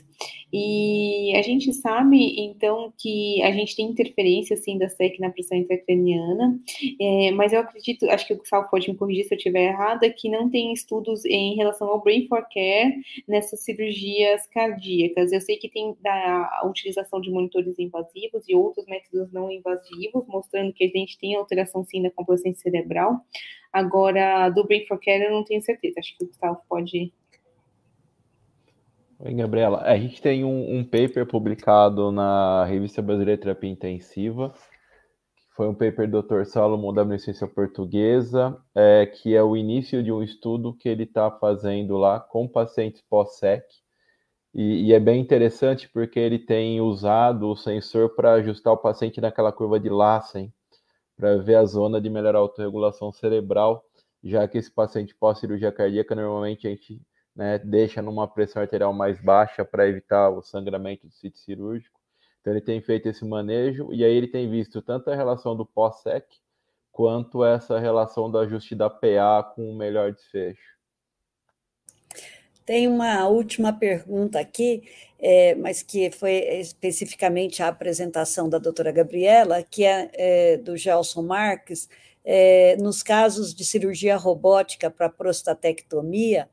E a gente sabe, então, que a gente tem interferência, assim, da SEC na pressão intracraniana, é, mas eu acredito, acho que o Gustavo pode me corrigir se eu estiver errada, que não tem estudos em relação ao Brain for Care nessas cirurgias cardíacas. Eu sei que tem da, a utilização de monitores invasivos e outros métodos não invasivos, mostrando que a gente tem alteração, sim, da complacência cerebral. Agora, do Brain for Care eu não tenho certeza, acho que o Gustavo pode Oi, Gabriela. A gente tem um, um, paper publicado na Revista Brasileira de Terapia Intensiva, que foi um paper do Dr. Salomon da Beneficência Portuguesa, é, que é o início de um estudo que ele está fazendo lá com pacientes pós-SEC. E, e, é bem interessante porque ele tem usado o sensor para ajustar o paciente naquela curva de Lassen, para ver a zona de melhor autorregulação cerebral, já que esse paciente pós-cirurgia cardíaca, normalmente a gente né, deixa numa pressão arterial mais baixa para evitar o sangramento do sítio cirúrgico. Então ele tem feito esse manejo e aí ele tem visto tanto a relação do pós-sec quanto essa relação do ajuste da PA com o melhor desfecho. Tem uma última pergunta aqui, é, mas que foi especificamente a apresentação da doutora Gabriela, que é, é do Gelson Marques, é, nos casos de cirurgia robótica para prostatectomia,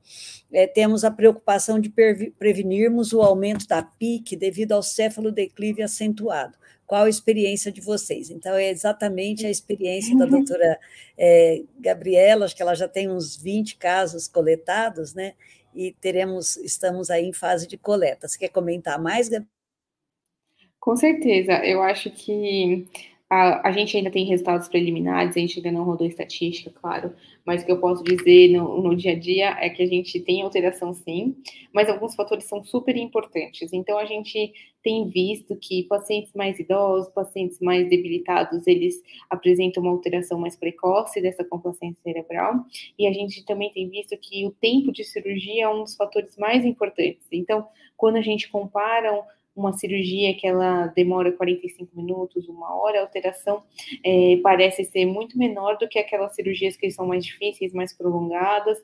é, temos a preocupação de prevenirmos o aumento da PIC devido ao cefalodeclive acentuado. Qual a experiência de vocês? Então, é exatamente a experiência da doutora é, Gabriela, acho que ela já tem uns 20 casos coletados, né? E teremos, estamos aí em fase de coleta. Você quer comentar mais, Gabriela? Com certeza, eu acho que a, a, gente ainda tem resultados preliminares, a gente ainda não rodou estatística, claro, mas o que eu posso dizer no, no, dia a dia é que a gente tem alteração sim, mas alguns fatores são super importantes. Então, a gente tem visto que pacientes mais idosos, pacientes mais debilitados, eles apresentam uma alteração mais precoce dessa complacência cerebral, e a gente também tem visto que o tempo de cirurgia é um dos fatores mais importantes. Então, quando a gente compara uma cirurgia que ela demora 45 minutos, uma hora, a alteração é, parece ser muito menor do que aquelas cirurgias que são mais difíceis, mais prolongadas,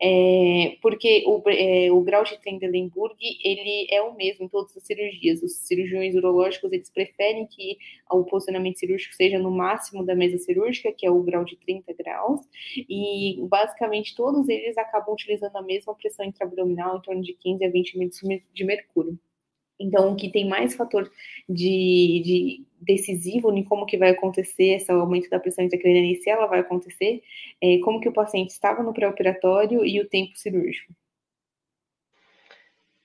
é, porque o, é, o grau de Trendelenburg, ele é o mesmo em todas as cirurgias. Os cirurgiões urológicos, eles preferem que o posicionamento cirúrgico seja no máximo da mesa cirúrgica, que é o grau de 30 graus, e basicamente todos eles acabam utilizando a mesma pressão intraabdominal, em torno de 15 a 20 milímetros de mercúrio. Então, o que tem mais fator de, de, decisivo em como que vai acontecer esse aumento da pressão intracraniana e se ela vai acontecer, é como que o paciente estava no pré-operatório e o tempo cirúrgico.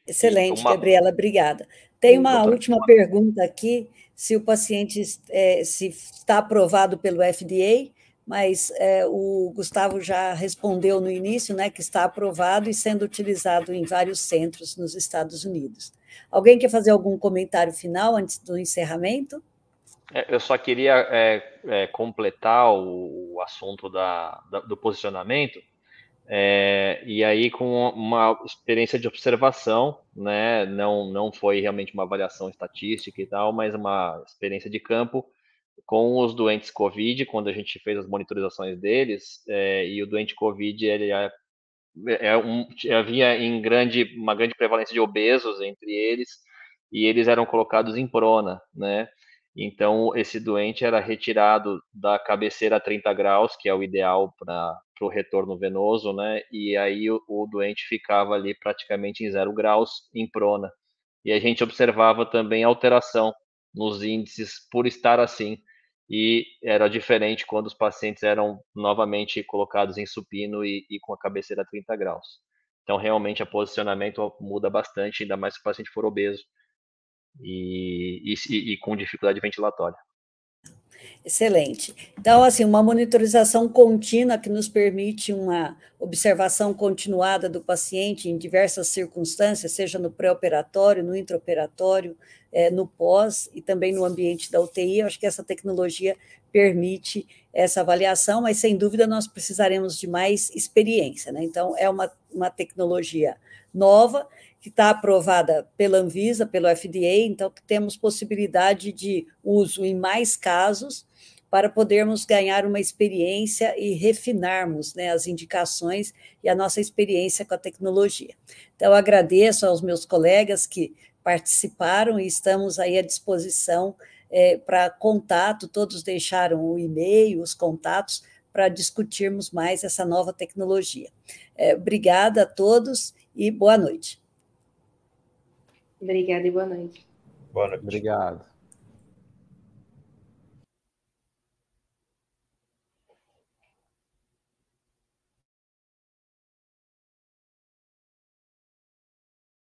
Excelente, uma... Gabriela, obrigada. Tem uma Doutor, última uma... pergunta aqui, se o paciente é, se está aprovado pelo FDA, mas é, o Gustavo já respondeu no início, né, que está aprovado e sendo utilizado em vários centros nos Estados Unidos. Alguém quer fazer algum comentário final antes do encerramento? É, eu só queria é, é, completar o, o assunto da, da, do posicionamento, é, e aí com uma experiência de observação, né, não, não foi realmente uma avaliação estatística e tal, mas uma experiência de campo com os doentes COVID, quando a gente fez as monitorizações deles, é, e o doente COVID ele é é um, havia em grande, uma grande prevalência de obesos entre eles, e eles eram colocados em prona, né? Então, esse doente era retirado da cabeceira a 30 graus, que é o ideal para o retorno venoso, né? E aí o, o, doente ficava ali praticamente em zero graus, em prona. E a gente observava também alteração nos índices por estar assim. E era diferente quando os pacientes eram novamente colocados em supino e, e com a cabeceira a 30 graus. Então, realmente, o posicionamento muda bastante, ainda mais se o paciente for obeso e, e, e com dificuldade ventilatória. Excelente. Então, assim, uma monitorização contínua que nos permite uma observação continuada do paciente em diversas circunstâncias, seja no pré-operatório, no intraoperatório, é, no pós e também no ambiente da UTI. Eu acho que essa tecnologia permite essa avaliação, mas sem dúvida nós precisaremos de mais experiência. Né? Então, é uma, uma tecnologia nova que está aprovada pela Anvisa, pelo FDA, então temos possibilidade de uso em mais casos para podermos ganhar uma experiência e refinarmos né, as indicações e a nossa experiência com a tecnologia. Então, agradeço aos meus colegas que participaram e estamos aí à disposição é, para contato, todos deixaram o e-mail, os contatos, para discutirmos mais essa nova tecnologia. É, obrigada a todos e boa noite. Obrigada e boa noite. Boa noite. Obrigado.